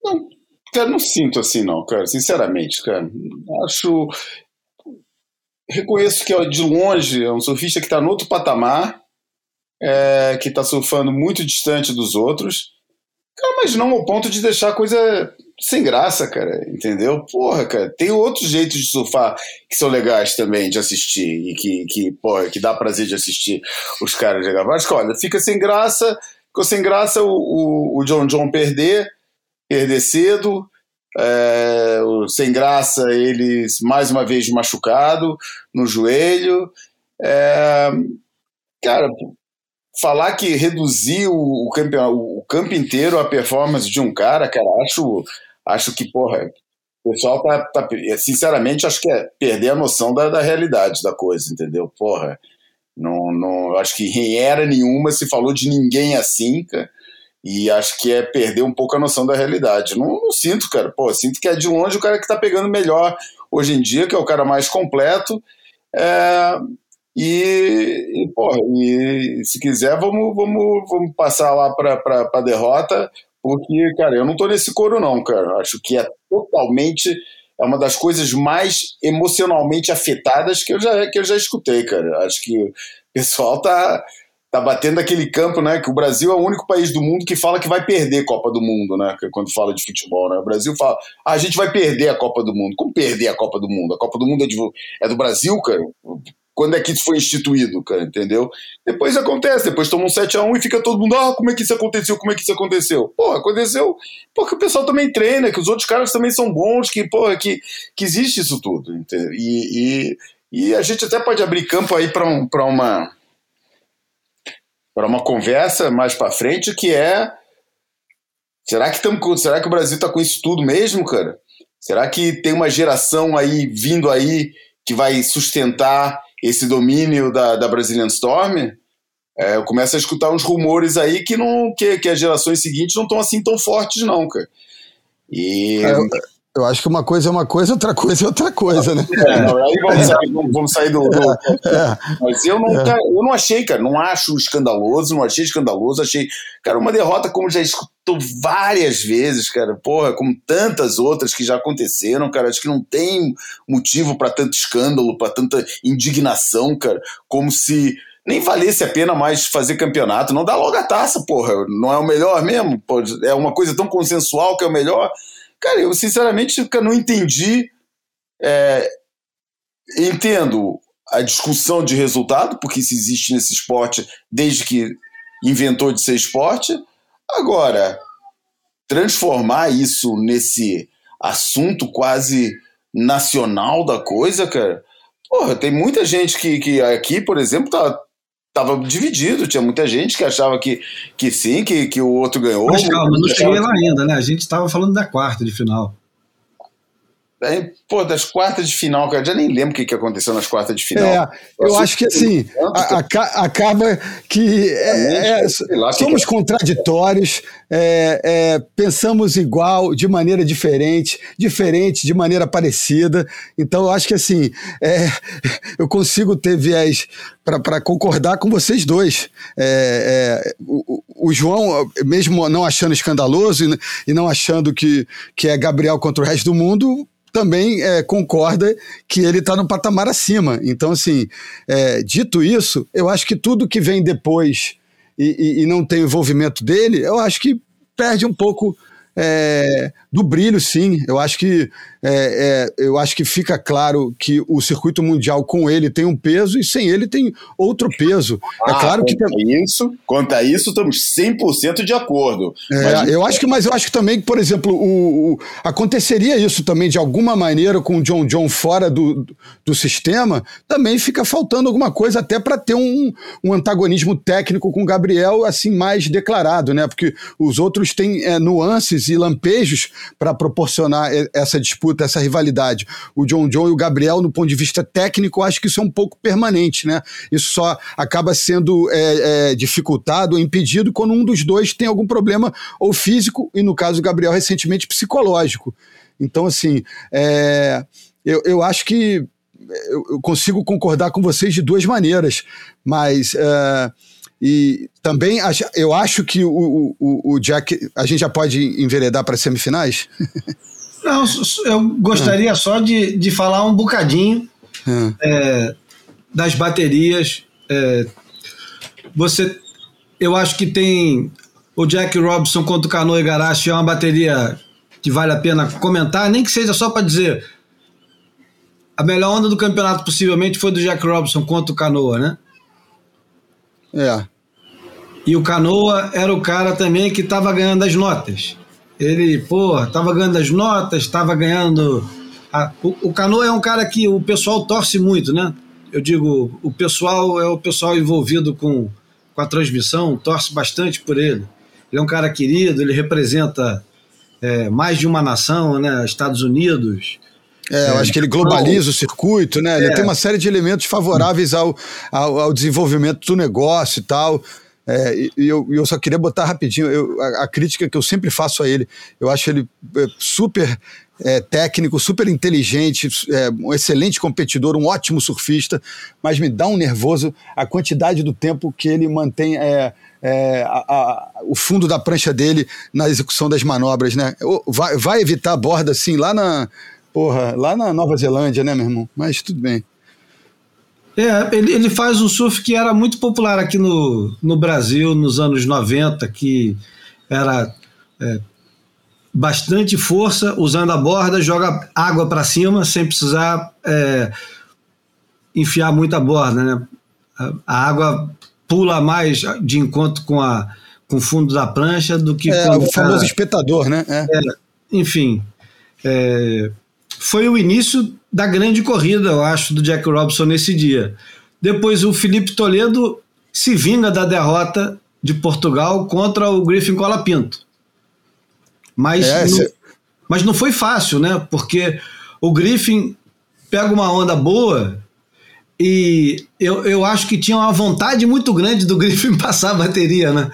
não, cara, não sinto assim, não, cara, sinceramente, cara. Acho. Reconheço que de longe é um surfista que está no outro patamar, é, que está surfando muito distante dos outros, cara, mas não ao ponto de deixar a coisa sem graça, cara, entendeu? Porra, cara, tem outros jeitos de surfar que são legais também de assistir e que, que, porra, que dá prazer de assistir os caras jogar. Mas, olha, fica sem graça, ficou sem graça o, o, o John John perder, perder cedo, é, sem graça ele mais uma vez machucado no joelho. É, cara, falar que reduziu o, campeão, o campo inteiro a performance de um cara, cara, acho acho que, porra, o pessoal tá, tá, Sinceramente, acho que é perder a noção da, da realidade da coisa, entendeu? Porra, não, não, acho que em era nenhuma se falou de ninguém assim, cara. E acho que é perder um pouco a noção da realidade. Não, não sinto, cara. Pô, sinto que é de longe o cara que tá pegando melhor hoje em dia, que é o cara mais completo. É, e, e, porra, e se quiser, vamos, vamos, vamos passar lá para a derrota, porque, cara, eu não tô nesse coro, não, cara. Acho que é totalmente. É uma das coisas mais emocionalmente afetadas que eu já, que eu já escutei, cara. Acho que o pessoal tá, tá batendo aquele campo, né? Que o Brasil é o único país do mundo que fala que vai perder Copa do Mundo, né? Quando fala de futebol, né? O Brasil fala, ah, a gente vai perder a Copa do Mundo. Como perder a Copa do Mundo? A Copa do Mundo é, de, é do Brasil, cara? Quando é que isso foi instituído, cara, entendeu? Depois acontece, depois toma um 7x1 e fica todo mundo, ah, como é que isso aconteceu, como é que isso aconteceu? Pô, aconteceu porque o pessoal também treina, que os outros caras também são bons, que, pô, que, que existe isso tudo, entendeu? E, e, e a gente até pode abrir campo aí para um, uma para uma conversa mais para frente que é será que tamo, será que o Brasil tá com isso tudo mesmo, cara? Será que tem uma geração aí vindo aí que vai sustentar esse domínio da, da Brazilian Storm, é, eu começo a escutar uns rumores aí que, não, que, que as gerações seguintes não estão assim tão fortes, não, cara. E. É, eu, eu, acho que uma coisa é uma coisa, outra coisa é outra coisa, né? É, não, aí vamos sair, vamos sair do. do é, mas eu não, cara, eu não achei, cara, não acho escandaloso, não achei escandaloso, achei, cara, uma derrota como já escutou várias vezes, cara, porra, como tantas outras que já aconteceram, cara, acho que não tem motivo para tanto escândalo, para tanta indignação, cara, como se nem valesse a pena mais fazer campeonato. Não dá logo a taça, porra. Não é o melhor mesmo? Pô, é uma coisa tão consensual que é o melhor. Cara, eu sinceramente não entendi. É, entendo a discussão de resultado, porque isso existe nesse esporte desde que inventou de ser esporte. Agora, transformar isso nesse assunto quase nacional da coisa, cara. Porra, tem muita gente que, que aqui, por exemplo, tá, tava dividido, tinha muita gente que achava que, que sim, que, que o outro ganhou. Mas calma, não cheguei lá ainda, né? A gente estava falando da quarta de final. É, pô, das quartas de final, cara, já nem lembro o que, que aconteceu nas quartas de final. É, eu, eu acho que assim, a, a, acaba que é, é, somos que contraditórios, é, é, pensamos igual, de maneira diferente, diferente de maneira parecida. Então, eu acho que assim, é, eu consigo ter viés para concordar com vocês dois. O, o, João, mesmo não achando escandaloso e, e não achando que, que é Gabriel contra o resto do mundo, também é, concorda que ele está no patamar acima. Então, assim, é, dito isso, eu acho que tudo que vem depois e, e, e não tem envolvimento dele, eu acho que perde um pouco é, do brilho, sim. Eu acho que é, é, eu acho que fica claro que o circuito mundial com ele tem um peso e sem ele tem outro peso. É ah, é claro que isso, quanto a isso, estamos 100% de acordo. É, mas... Eu acho que, mas eu acho que também, por exemplo, o, o, aconteceria isso também de alguma maneira com o John John fora do, do sistema, também fica faltando alguma coisa até para ter um, um antagonismo técnico com o Gabriel assim mais declarado, né? Porque os outros têm é, nuances e lampejos para proporcionar essa disputa, essa rivalidade. O John John e o Gabriel, no ponto de vista técnico, acho que isso é um pouco permanente, né? Isso só acaba sendo é, é, dificultado, impedido, quando um dos dois tem algum problema ou físico, e no caso do Gabriel, recentemente psicológico. Então, assim, é, eu, eu acho que eu consigo concordar com vocês de duas maneiras, mas. Uh, e também eu acho que o, o, o Jack. A gente já pode enveredar para semifinais? Não, eu gostaria só de, de falar um bocadinho é. É, das baterias. É, você, eu acho que tem o Jack Robson contra o Cano Igarashi é uma bateria que vale a pena comentar, nem que seja só para dizer a melhor onda do campeonato possivelmente foi do Jack Robson contra o Canoa, né? É. E o Canoa era o cara também que estava ganhando as notas. Ele, pô, estava ganhando as notas, estava ganhando. A... O, o Canoa é um cara que o pessoal torce muito, né? Eu digo, o pessoal é o pessoal envolvido com, com a transmissão, torce bastante por ele. Ele é um cara querido, ele representa é, mais de uma nação, né? Estados Unidos, é, eu acho que ele globaliza o circuito, né? Ele é. tem uma série de elementos favoráveis ao, ao, ao desenvolvimento do negócio e tal. É, e eu, eu só queria botar rapidinho eu, a, a, crítica que eu sempre faço a ele. Eu acho ele é, super é, técnico, super inteligente, é, um excelente competidor, um ótimo surfista, mas me dá um nervoso a quantidade do tempo que ele mantém é, é, a, a, o fundo da prancha dele na execução das manobras, né? Vai, vai evitar a borda assim lá na, porra, lá na Nova Zelândia, né, meu irmão? Mas tudo bem. É, ele, ele faz um surf que era muito popular aqui no, no Brasil nos anos 90, que era é, bastante força, usando a borda, joga água para cima sem precisar é, enfiar muita borda. Né? A, a, água pula mais de encontro com, a, com o fundo da prancha do que é, o famoso espetador, né? É. É, enfim, é, foi o início da grande corrida, eu acho, do Jack Robson nesse dia. Depois o Felipe Toledo se vinga da derrota de Portugal contra o Griffin Colapinto. Mas, é, não, mas não foi fácil, né? Porque o Griffin pega uma onda boa e eu, eu acho que tinha uma vontade muito grande do Griffin passar a bateria, né?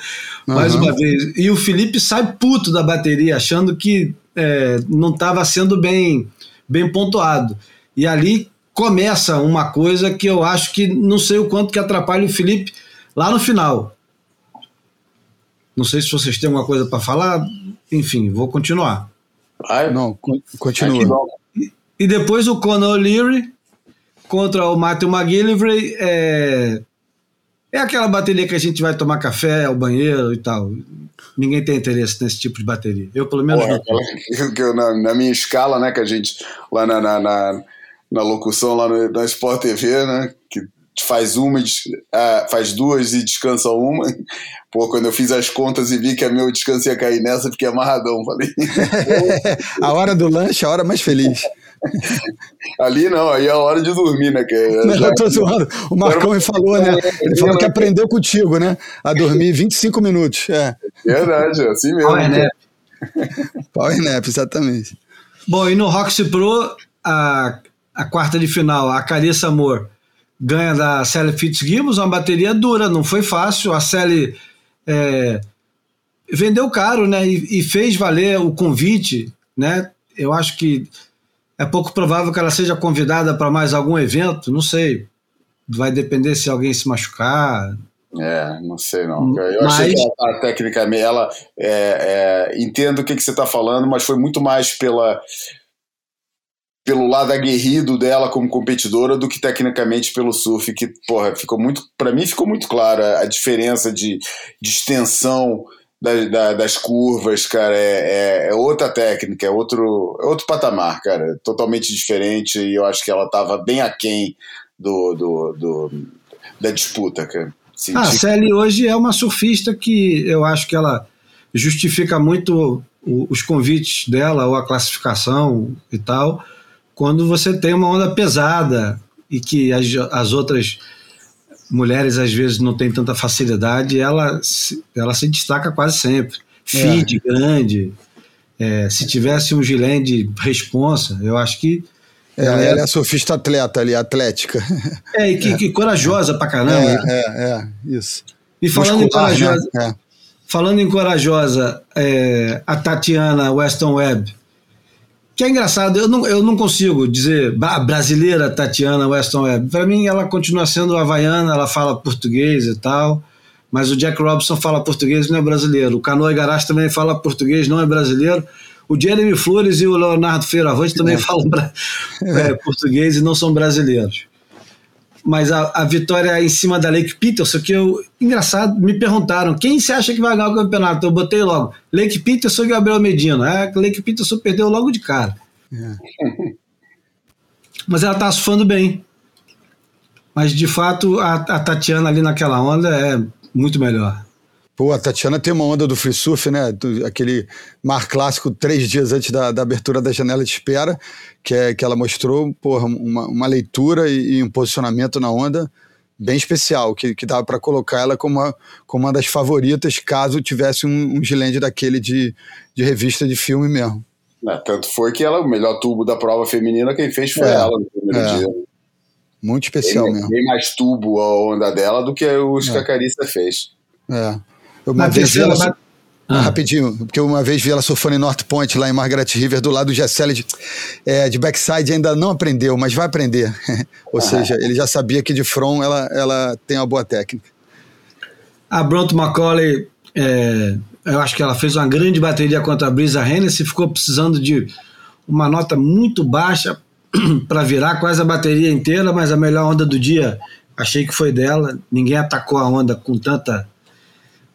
Mais uhum. uma vez. E o Felipe sai puto da bateria, achando que é, não estava sendo bem, bem pontuado. E ali começa uma coisa que eu acho que não sei o quanto que atrapalha o Felipe lá no final. Não sei se vocês têm alguma coisa para falar. Enfim, vou continuar. Ai, não, continua. E depois o Conor O'Leary contra o Matthew McGillivray é, é aquela bateria que a gente vai tomar café, ao banheiro e tal. Ninguém tem interesse nesse tipo de bateria. Eu, pelo menos, Porra, não. Eu, na, na, minha escala, né, que a gente, lá na, na, na, na locução, lá no, na Sport TV, né, que faz uma, uh, faz duas e descansa uma. Pô, quando eu fiz as contas e vi que a meu descanso ia cair nessa, fiquei amarradão. Falei. a hora do lanche, a hora mais feliz. Ali não, aí é a hora de dormir, né? Que é não, já... eu tô zoando. O Marcão me falou, né? Ele falou que aprendeu contigo, né? A dormir 25 minutos. É. Verdade, é assim mesmo. Power Nap. Power Nap, exatamente. Bom, e no Roxy Pro, a, a quarta de final, a Carissa Amor ganha da Sally Fitzgibbons, uma bateria dura, não foi fácil. A Sally é, vendeu caro, né? E, e, fez valer o convite, né? Eu acho que é pouco provável que ela seja convidada para mais algum evento, não sei. Vai depender se alguém se machucar. É, não sei não. Eu mas... achei que ela, tecnicamente, ela é, é, entendo o que, que você está falando, mas foi muito mais pela pelo lado aguerrido dela como competidora do que tecnicamente pelo surf, que, porra, ficou muito. para mim ficou muito clara a diferença de, de extensão da, da, das curvas, cara. É, é, é, outra técnica, é outro, é outro patamar, cara. Totalmente diferente e eu acho que ela tava bem aquém do, do, do da disputa, cara. Ah, a Sally hoje é uma surfista que eu acho que ela justifica muito os convites dela ou a classificação e tal quando você tem uma onda pesada e que as, as outras mulheres às vezes não têm tanta facilidade, ela, ela se destaca quase sempre. Feed é. grande. É, se tivesse um gilém de responsa, eu acho que. É, ela, ela é a surfista atleta ali, atlética. É, e que, é. que corajosa pra caramba. É, é, é isso. E falando Muscular, em corajosa, né? falando em corajosa, é, a Tatiana Weston Webb que é engraçado, eu não, eu não consigo dizer brasileira Tatiana Weston Webb. Para mim, ela continua sendo havaiana, ela fala português e tal, mas o Jack Robson fala português não é brasileiro. O Canoa Igarashi também fala português, não é brasileiro. O Jeremy Flores e o Leonardo Feiravante também é. falam é, português e não são brasileiros mas a, a vitória em cima da Lake Peterson, que eu, engraçado, me perguntaram, quem você acha que vai ganhar o campeonato? Eu botei logo, Lake Peterson e Gabriel Medina. É, Lake Peterson perdeu logo de cara. É. Mas ela tá surfando bem. Mas, de fato, a, a Tatiana ali naquela onda é muito melhor. Pô, a Tatiana tem uma onda do free surf, né? Aquele mar clássico três dias antes da, da abertura da janela de espera, que, é, que ela mostrou porra, uma, uma leitura e, e, um posicionamento na onda bem especial, que, que dava para colocar ela como uma, como uma das favoritas caso tivesse um, um gilende daquele de, de revista de filme mesmo. É, tanto foi que ela, o melhor tubo da prova feminina, quem fez foi é, ela no primeiro é. dia. Muito especial tem, mesmo. Tem mais tubo a onda dela do que os é. que a Carissa fez. É. Uma na, terceira, na, Ah. Rapidinho, porque uma vez vi ela surfando em North Point, lá em Margaret River, do lado do Gessele de, é, de backside, ainda não aprendeu, mas vai aprender. Ou ah. seja, ele já sabia que de front ela, ela tem uma boa técnica. A Bronte Macaulay, é, eu acho que ela fez uma grande bateria contra a Brisa Hennessy, ficou precisando de uma nota muito baixa para virar quase a bateria inteira, mas a melhor onda do dia achei que foi dela. Ninguém atacou a onda com tanta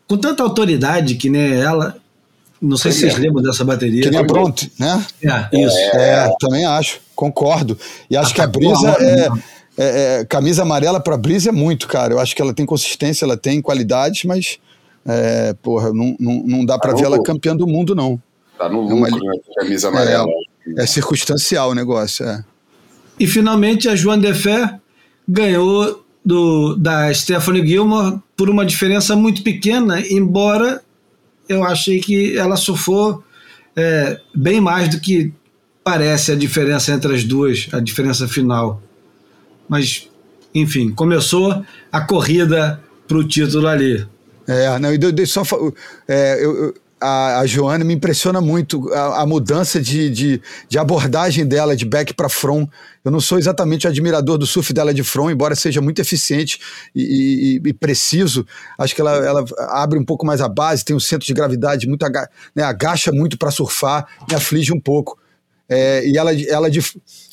com tanta autoridade que nem ela. Não sei se vocês lembram dessa bateria. Que nem a Bronte, né? É, isso. É, também acho, concordo. E acho Atacou que a Brisa é, é, é, camisa amarela para Brisa é muito, cara. Eu acho que ela tem consistência, ela tem qualidades, mas é, porra, não, não, não dá para tá ver ela campeã do mundo, não. Tá no lucro, uma, né, camisa amarela. É, é, circunstancial o negócio, é. E finalmente a Joan Defé ganhou do, da Stephanie Gilmore por uma diferença muito pequena, embora eu achei que ela surfou é, bem mais do que parece a diferença entre as duas, a diferença final. Mas, enfim, começou a corrida para o título ali. É, não, e só é, eu, eu a, a Joana me impressiona muito a, a mudança de, de, de, abordagem dela de back para front. Eu não sou exatamente admirador do surf dela de front, embora seja muito eficiente e, e, e preciso. Acho que ela, ela, abre um pouco mais a base, tem um centro de gravidade muito aga, né, agacha muito para surfar, me aflige um pouco. É, e ela, ela de,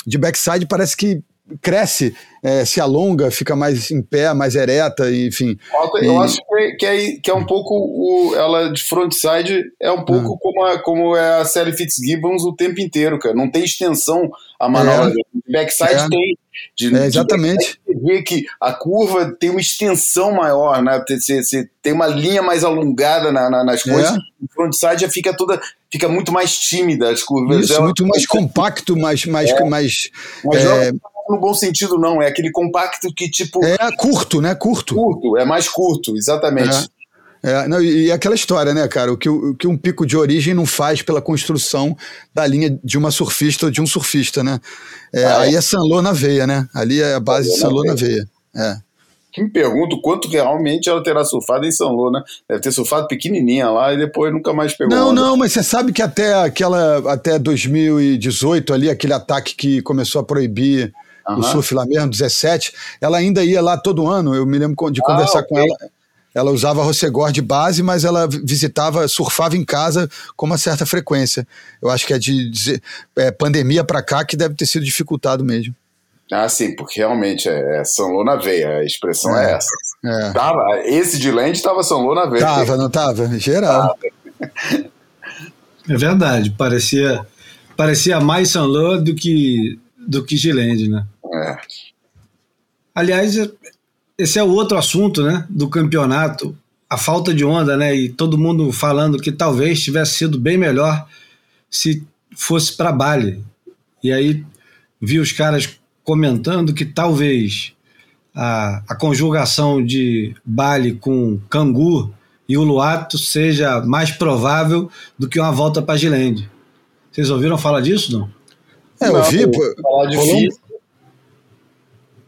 de backside parece que cresce, é, se alonga, fica mais em pé, mais ereta, enfim. Eu e... acho que é, que é um pouco o, ela de frontside é um pouco ah. como, a, como é a série Fitzgibbons o tempo inteiro, cara. Não tem extensão a manobra. É. Backside é. tem. De, é, exatamente. De vê que a curva tem uma extensão maior, né? Você, você tem uma linha mais alongada na, na, nas coisas. É. O frontside já fica toda fica muito mais tímida as curvas. Isso, muito mais compacto, mais mais é. mais. É, no bom sentido, não. É aquele compacto que, tipo. É curto, né? Curto. Curto, é mais curto, exatamente. É. é não, e aquela história, né, cara? O que, o que um pico de origem não faz pela construção da linha de uma surfista ou de um surfista, né? É, ah, aí é, é Sanlô na veia, né? Ali é a base de Sanlô na veia. É. Que me pergunto quanto realmente ela terá surfado em São Lô, né? Deve ter surfado pequenininha lá e depois nunca mais pegou. Não, onda. não, mas você sabe que até aquela até 2018 ali, aquele ataque que começou a proibir uhum. o surf lá mesmo, 17, ela ainda ia lá todo ano. Eu me lembro de ah, conversar okay. com ela. Ela usava Rossegor de base, mas ela visitava, surfava em casa com uma certa frequência. Eu acho que é de, de é, pandemia para cá que deve ter sido dificultado mesmo. Ah, sim, porque realmente é, é São Lô na veia, a expressão é, é essa. É. Tava, esse de lente estava São Lô na veia. Tava, não tava? Geral. É verdade, parecia, parecia mais São Lô do que, do que Gilende, né? É. Aliás, esse é o outro assunto, né, do campeonato, a falta de onda, né, e todo mundo falando que talvez tivesse sido bem melhor se fosse para Bali. E aí vi os caras comentando que talvez a, a conjugação de Bali com Cangu e Uluato seja mais provável do que uma volta para Gilende. Vocês ouviram falar disso, não? É, eu vi. Falar de rolou,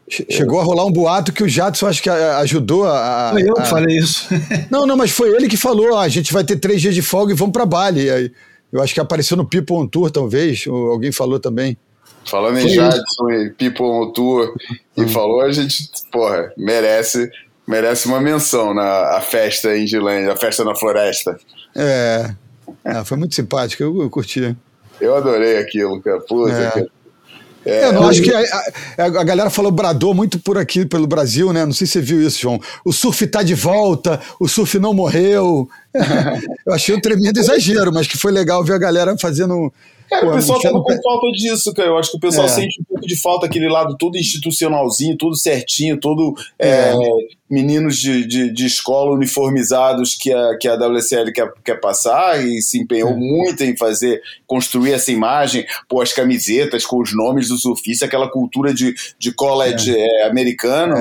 Chegou a rolar um boato que o Jadson acho que ajudou a. Foi eu que falei isso. Não, não, mas foi ele que falou: ah, a gente vai ter três dias de folga e vamos para Bali. Aí, eu acho que apareceu no People on Tour, talvez, ou alguém falou também. Falando em Jadson e People on Tour e hum. falou, a gente, porra, merece, merece uma menção na a festa em Gilândia, a festa na floresta. É, é foi muito simpático, eu, eu curti. Eu adorei aquilo, cara. Puta, é. cara. É, eu não acho que a, a, a, galera falou bradou muito por aqui, pelo Brasil, né? Não sei se você viu isso, João. O surf tá de volta, o surf não morreu. eu achei um tremendo exagero, mas que foi legal ver a galera fazendo Cara, Pô, o pessoal tava com falta disso, cara. Eu acho que o pessoal é. sente um pouco de falta aquele lado todo institucionalzinho, todo certinho, todo é. É, meninos de, de, de, escola uniformizados que a, que a WSL quer, quer passar e se empenhou é. muito em fazer, construir essa imagem, pô, as camisetas com os nomes do surfista, aquela cultura de, de college é. É, americano.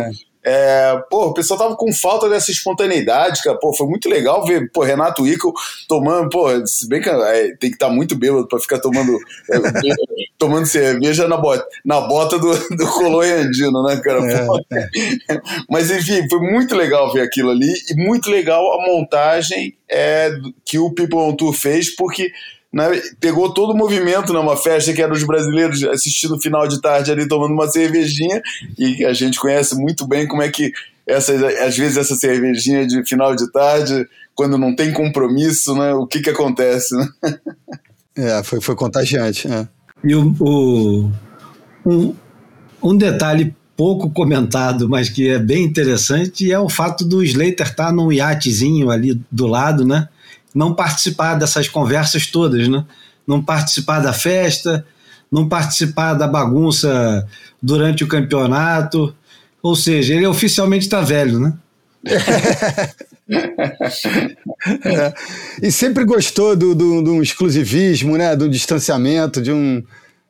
É, pô, o pessoal tava com falta dessa espontaneidade, cara. Pô, foi muito legal ver, pô, Renato Ico tomando, pô, se bem que é, tem que estar tá muito bêbado pra ficar tomando, é, tomando cerveja na bota, na bota do, do Colônia Andino, né, cara? É, Mas enfim, foi muito legal ver aquilo ali e muito legal a montagem é, que o People on Tour fez, porque né, pegou todo o movimento numa festa que era os brasileiros assistindo o final de tarde ali tomando uma cervejinha e a gente conhece muito bem como é que essas, às vezes essa cervejinha de final de tarde, quando não tem compromisso, né, o que que acontece, né? É, foi, foi contagiante. É. E o, o, um, um detalhe pouco comentado, mas que é bem interessante, é o fato do Slater estar tá num iatezinho ali do lado, né? Não participar dessas conversas todas, né? Não participar da festa, não participar da bagunça durante o campeonato. Ou seja, ele oficialmente está velho, né? é. E sempre gostou do, do, do, exclusivismo, né? do distanciamento, de um.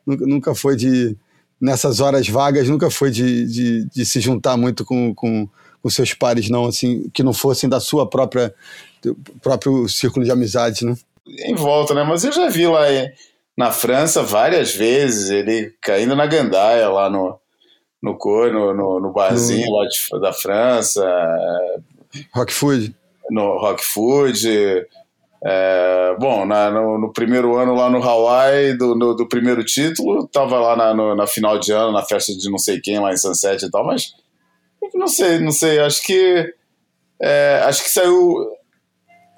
Nunca foi de. Nessas horas vagas, nunca foi de, de, de se juntar muito com, com, com seus pares, não, assim, que não fossem da sua própria próprio círculo de amizades, né? Em volta, né? Mas eu já vi lá na França várias vezes ele caindo na gandaia lá no no cor, no, no, no barzinho no... lá de, da França. Rock Food. No Rock Food. É, bom, na, no, no, primeiro ano lá no Hawaii, do, no, do primeiro título, tava lá na, no, na final de ano, na festa de não sei quem lá em Sunset e tal, mas não sei, não sei, acho que é, acho que saiu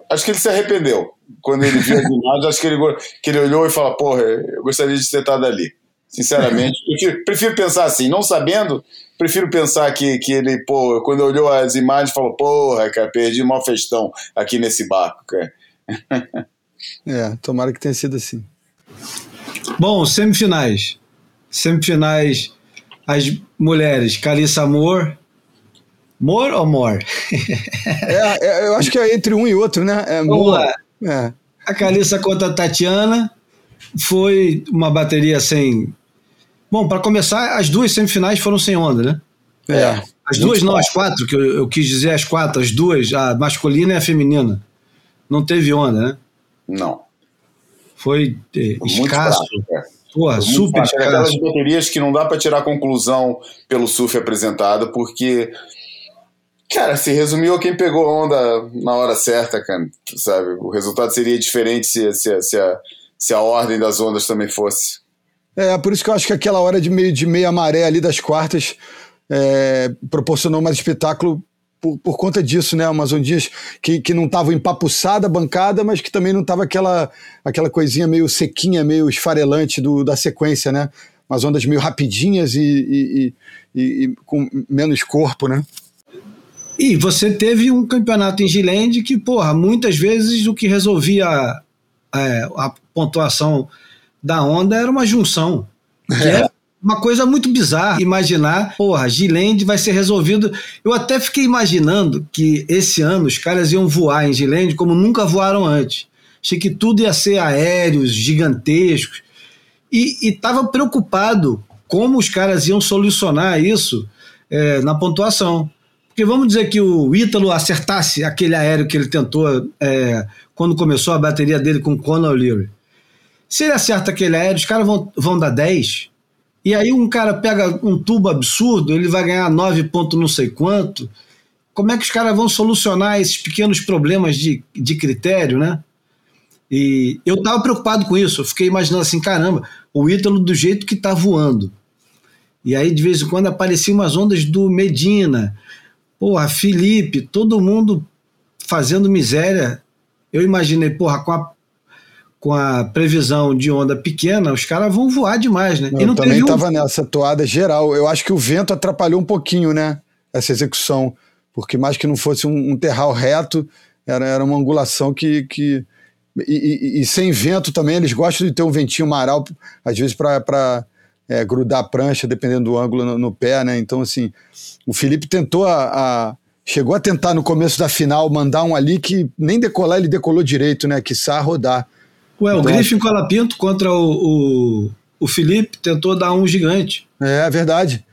acho que ele se arrependeu. Quando ele viu as imagens, acho que ele, que ele olhou e falou: Porra, eu gostaria de ter estado ali. Sinceramente, prefiro, prefiro, pensar assim, não sabendo, prefiro pensar que, que ele, pô, quando olhou as imagens, falou: Porra, cara, perdi uma festão aqui nesse barco, cara. É, tomara que tenha sido assim. Bom, semifinais. Semifinais, as mulheres, Carissa Amor, More ou more? é, é, eu acho que é entre um e outro, né? É Vamos more. lá. É. A Calissa contra a Tatiana foi uma bateria sem. Bom, para começar, as duas semifinais foram sem onda, né? É. As duas, não, as quatro, que eu, eu, quis dizer as quatro, as duas, a masculina e a feminina. Não teve onda, né? Não. Foi é, escasso. É. Porra, super escasso. Aquelas baterias que não dá para tirar conclusão pelo surf apresentado, porque Cara, se resumiu a quem pegou onda na hora certa, cara, sabe? O resultado seria diferente se, se, se, a, se a ordem das ondas também fosse. É, por isso que eu acho que aquela hora de meio de meia maré ali das quartas é, proporcionou mais espetáculo por, por conta disso, né? Umas ondinhas que, que não estavam empapuçada a bancada, mas que também não tava aquela, aquela coisinha meio sequinha, meio esfarelante do, da sequência, né? Umas ondas meio rapidinhas e, e, e, e com menos corpo, né? E você teve um campeonato em Gilende que, porra, muitas vezes o que resolvia é, a pontuação da onda era uma junção. É. é uma coisa muito bizarra imaginar, porra, Gilende vai ser resolvido. Eu até fiquei imaginando que esse ano os caras iam voar em Gilende como nunca voaram antes. Achei que tudo ia ser aéreos, gigantescos. E estava preocupado como os caras iam solucionar isso é, na pontuação. Porque vamos dizer que o Ítalo acertasse aquele aéreo que ele tentou é, quando começou a bateria dele com o Conor O'Leary. Se ele acerta aquele aéreo, os caras vão, vão dar 10. E aí um cara pega um tubo absurdo, ele vai ganhar 9 pontos não sei quanto. Como é que os caras vão solucionar esses pequenos problemas de, de critério, né? E eu estava preocupado com isso. Eu fiquei imaginando assim, caramba, o Ítalo do jeito que está voando. E aí, de vez em quando, apareciam umas ondas do Medina, Porra, Felipe, todo mundo fazendo miséria. Eu imaginei, porra, com a, com a previsão de onda pequena, os caras vão voar demais, né? Não, e não também estava um... nessa toada geral. Eu acho que o vento atrapalhou um pouquinho, né? Essa execução. Porque mais que não fosse um, um terral reto, era, era uma angulação que. que e, e, e, sem vento também, eles gostam de ter um ventinho maral, às vezes, para é, grudar a prancha, dependendo do ângulo no, no, pé, né? Então, assim, o Felipe tentou a, a, Chegou a tentar no começo da final mandar um ali que nem decolar, ele decolou direito, né? Que sa rodar. Ué, o então, Griffin Colapinto contra o, o, o Felipe tentou dar um gigante. É, é verdade.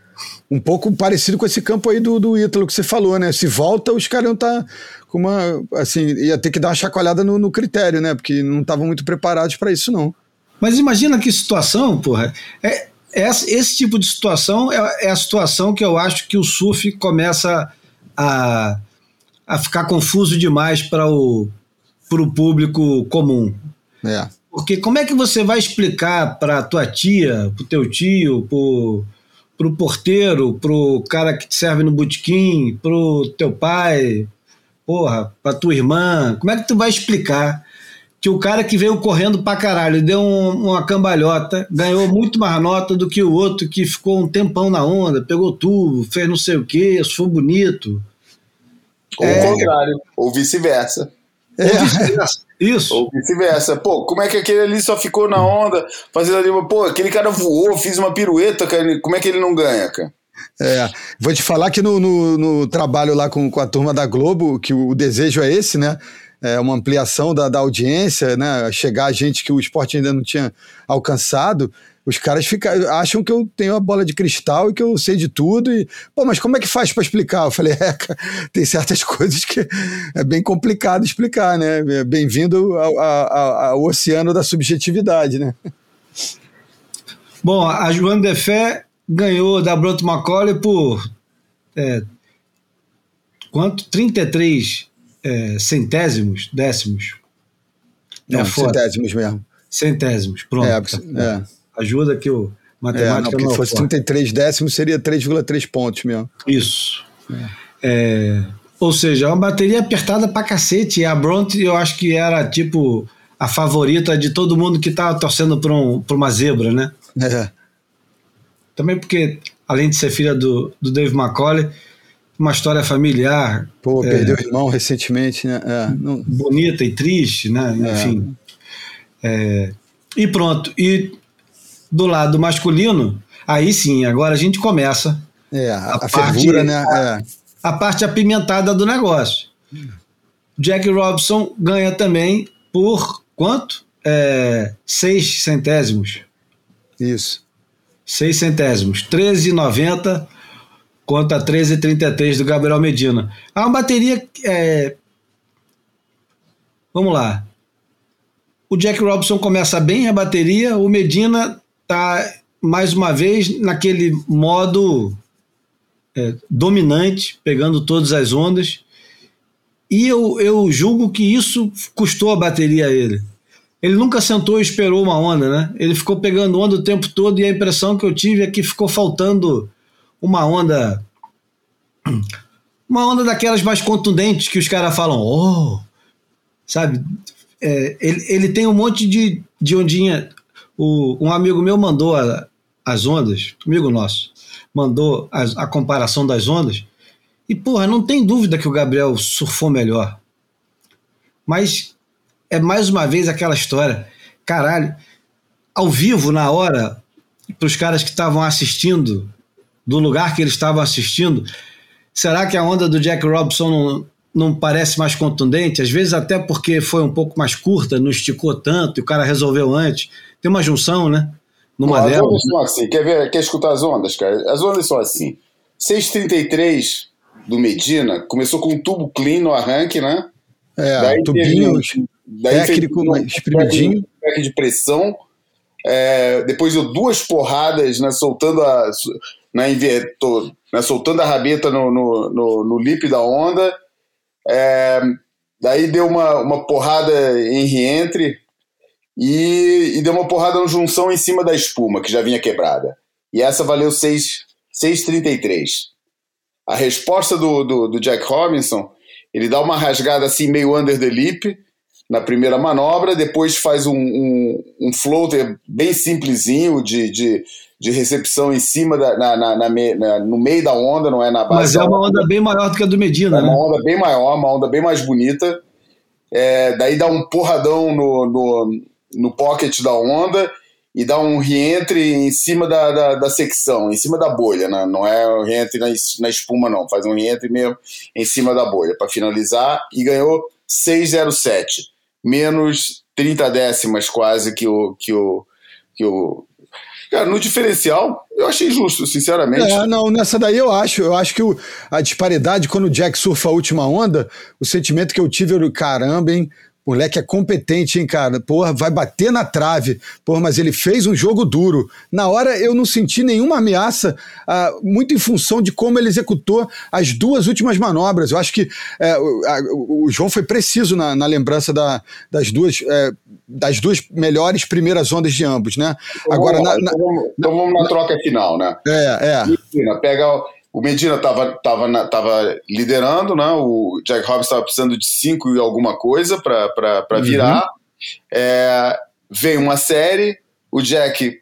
um pouco parecido com esse campo aí do, do Ítalo que você falou, né? Se volta, os caras iam estar tá com uma. Assim, ia ter que dar uma chacoalhada no, no critério, né? Porque não estavam muito preparados para isso, não. Mas imagina que situação, porra. É, esse tipo de situação é, é a situação que eu acho que o surf começa a, a ficar confuso demais para o pro público comum. É. Porque como é que você vai explicar para tua tia, pro teu tio, pro, pro porteiro, pro cara que te serve no botequim, pro teu pai, porra, pra tua irmã, como é que tu vai explicar que o cara que veio correndo pra caralho, deu um, uma cambalhota, ganhou muito mais nota do que o outro que ficou um tempão na onda, pegou tubo, fez não sei o que, foi bonito. Ou é, o contrário, ou vice-versa. É. Ou vice-versa. Isso. Ou vice-versa. Pô, como é que aquele ali só ficou na onda, fazendo ali, pô, aquele cara voou, fiz uma pirueta, cara, como é que ele não ganha, cara? É, vou te falar que no, no, no, trabalho lá com, com a turma da Globo, que o desejo é esse, né? É uma ampliação da, da audiência, né? Chegar a gente que o esporte ainda não tinha alcançado os caras ficam, acham que eu tenho a bola de cristal e que eu sei de tudo. E, pô, mas como é que faz para explicar? Eu falei, é, tem certas coisas que é bem complicado explicar, né? É bem-vindo ao, ao, ao, oceano da subjetividade, né? Bom, a Joana Defé ganhou da Bronto Macaulay por é, quanto? 33 é, centésimos, décimos. Não, é centésimos mesmo. Centésimos, pronto. É, é. Ajuda que o matemática é, não, não fosse 33 décimos seria 3,3 pontos mesmo. Isso. É. É, ou seja, é uma bateria apertada pra cacete. E a Bronte eu acho que era tipo a favorita de todo mundo que tava torcendo por, um, por uma zebra, né? É. Também porque, além de ser filha do, do Dave McCauley, uma história familiar. Pô, é, perdeu o irmão recentemente, né? É, não... Bonita e triste, né? É. Enfim. É, e pronto. E do lado masculino, aí sim, agora a gente começa. É, a, a parte, fervura, né? A, a, parte apimentada do negócio. Jack Robson ganha também por quanto? É, seis centésimos. Isso. Seis centésimos. 13,90 contra 13,33 do Gabriel Medina. É uma bateria. É... Vamos lá. O Jack Robson começa bem a bateria, o Medina tá mais uma vez naquele modo é, dominante, pegando todas as ondas. E eu, eu julgo que isso custou a bateria a ele. Ele nunca sentou e esperou uma onda, né? Ele ficou pegando onda o tempo todo e a impressão que eu tive é que ficou faltando uma onda. Uma onda daquelas mais contundentes que os caras falam, oh, sabe? É, ele, ele tem um monte de, de ondinha. O, um amigo meu mandou a, as ondas, amigo nosso, mandou a, a comparação das ondas. E, porra, não tem dúvida que o Gabriel surfou melhor. Mas é mais uma vez aquela história. Caralho, ao vivo, na hora, para os caras que estavam assistindo, do lugar que eles estavam assistindo, será que a onda do Jack Robson não, não parece mais contundente? Às vezes, até porque foi um pouco mais curta, não esticou tanto e o cara resolveu antes. Tem uma junção, né? Numa Bom, delas. As ondas são assim. Quer, ver, quer escutar as ondas, cara? As ondas são assim. 6,33 do Medina começou com um tubo clean no arranque, né? É, daí tubinho daí técnico, um, espremidinho. de pressão. É, depois deu duas porradas, né, soltando a, na invertor, né, soltando a rabeta no, no, no, no lip da onda. É, daí deu uma, uma porrada em reentre, e, e deu uma porrada no junção em cima da espuma, que já vinha quebrada. E essa valeu 6,33. A resposta do, do, do, Jack Robinson, ele dá uma rasgada assim meio under the lip na primeira manobra, depois faz um, um, um floater bem simplesinho de, de, de recepção em cima, da, na, na, na, no meio da onda, não é na base. Mas é uma onda bem maior do que a do Medina, é né? Uma onda bem maior, uma onda bem mais bonita. É, daí dá um porradão no, no, no pocket da onda e dá um reentre em cima da, da, da, secção, em cima da bolha, né? não é um reentre na, na espuma, não, faz um reentre mesmo em cima da bolha para finalizar e ganhou 6,07, menos 30 décimas quase que o, que o, que o, Cara, no diferencial, eu achei justo, sinceramente. É, não, nessa daí eu acho. Eu acho que o, a disparidade, quando o Jack surfa a última onda, o sentimento que eu tive era, caramba, hein? O moleque é competente, hein, cara? Porra, vai bater na trave. Porra, mas ele fez um jogo duro. Na hora eu não senti nenhuma ameaça, ah, muito em função de como ele executou as duas últimas manobras. Eu acho que é, o, a, o, João foi preciso na, na lembrança da, das, duas, é, das duas melhores primeiras ondas de ambos, né? Então, Agora, vamos, na, então, vamos, então vamos na troca final, né? É, é. Pega o Medina estava tava, tava liderando, né? o Jack Hobbs estava precisando de cinco e alguma coisa para uhum. virar. É, vem uma série, o Jack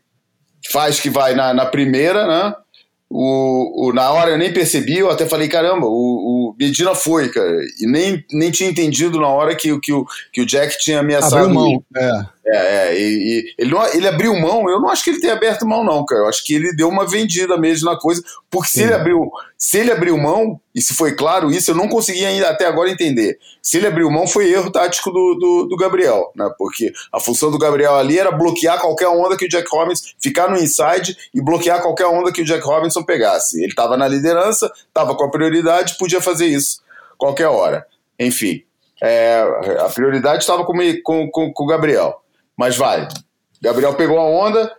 faz que vai na, na primeira, né? O, o, na hora eu nem percebi, eu até falei, caramba, o, o Medina foi, cara. E nem, nem tinha entendido na hora que, que, o, que o Jack tinha ameaçado. Abriu mão, é. É, é e, e, ele, não, ele abriu mão, eu não acho que ele tenha aberto mão, não, cara. Eu acho que ele deu uma vendida mesmo na coisa, porque se ele abriu, se ele abriu mão, e se foi claro isso, eu não consegui ainda até agora entender. Se ele abriu mão, foi erro tático do, do, do Gabriel, né? Porque a função do Gabriel ali era bloquear qualquer onda que o Jack Robinson, ficar no inside e bloquear qualquer onda que o Jack Robinson pegasse. Ele estava na liderança, estava com a prioridade, podia fazer isso qualquer hora. Enfim, é, a prioridade estava com, com, com, com o Gabriel. Mas vai. Gabriel pegou a onda,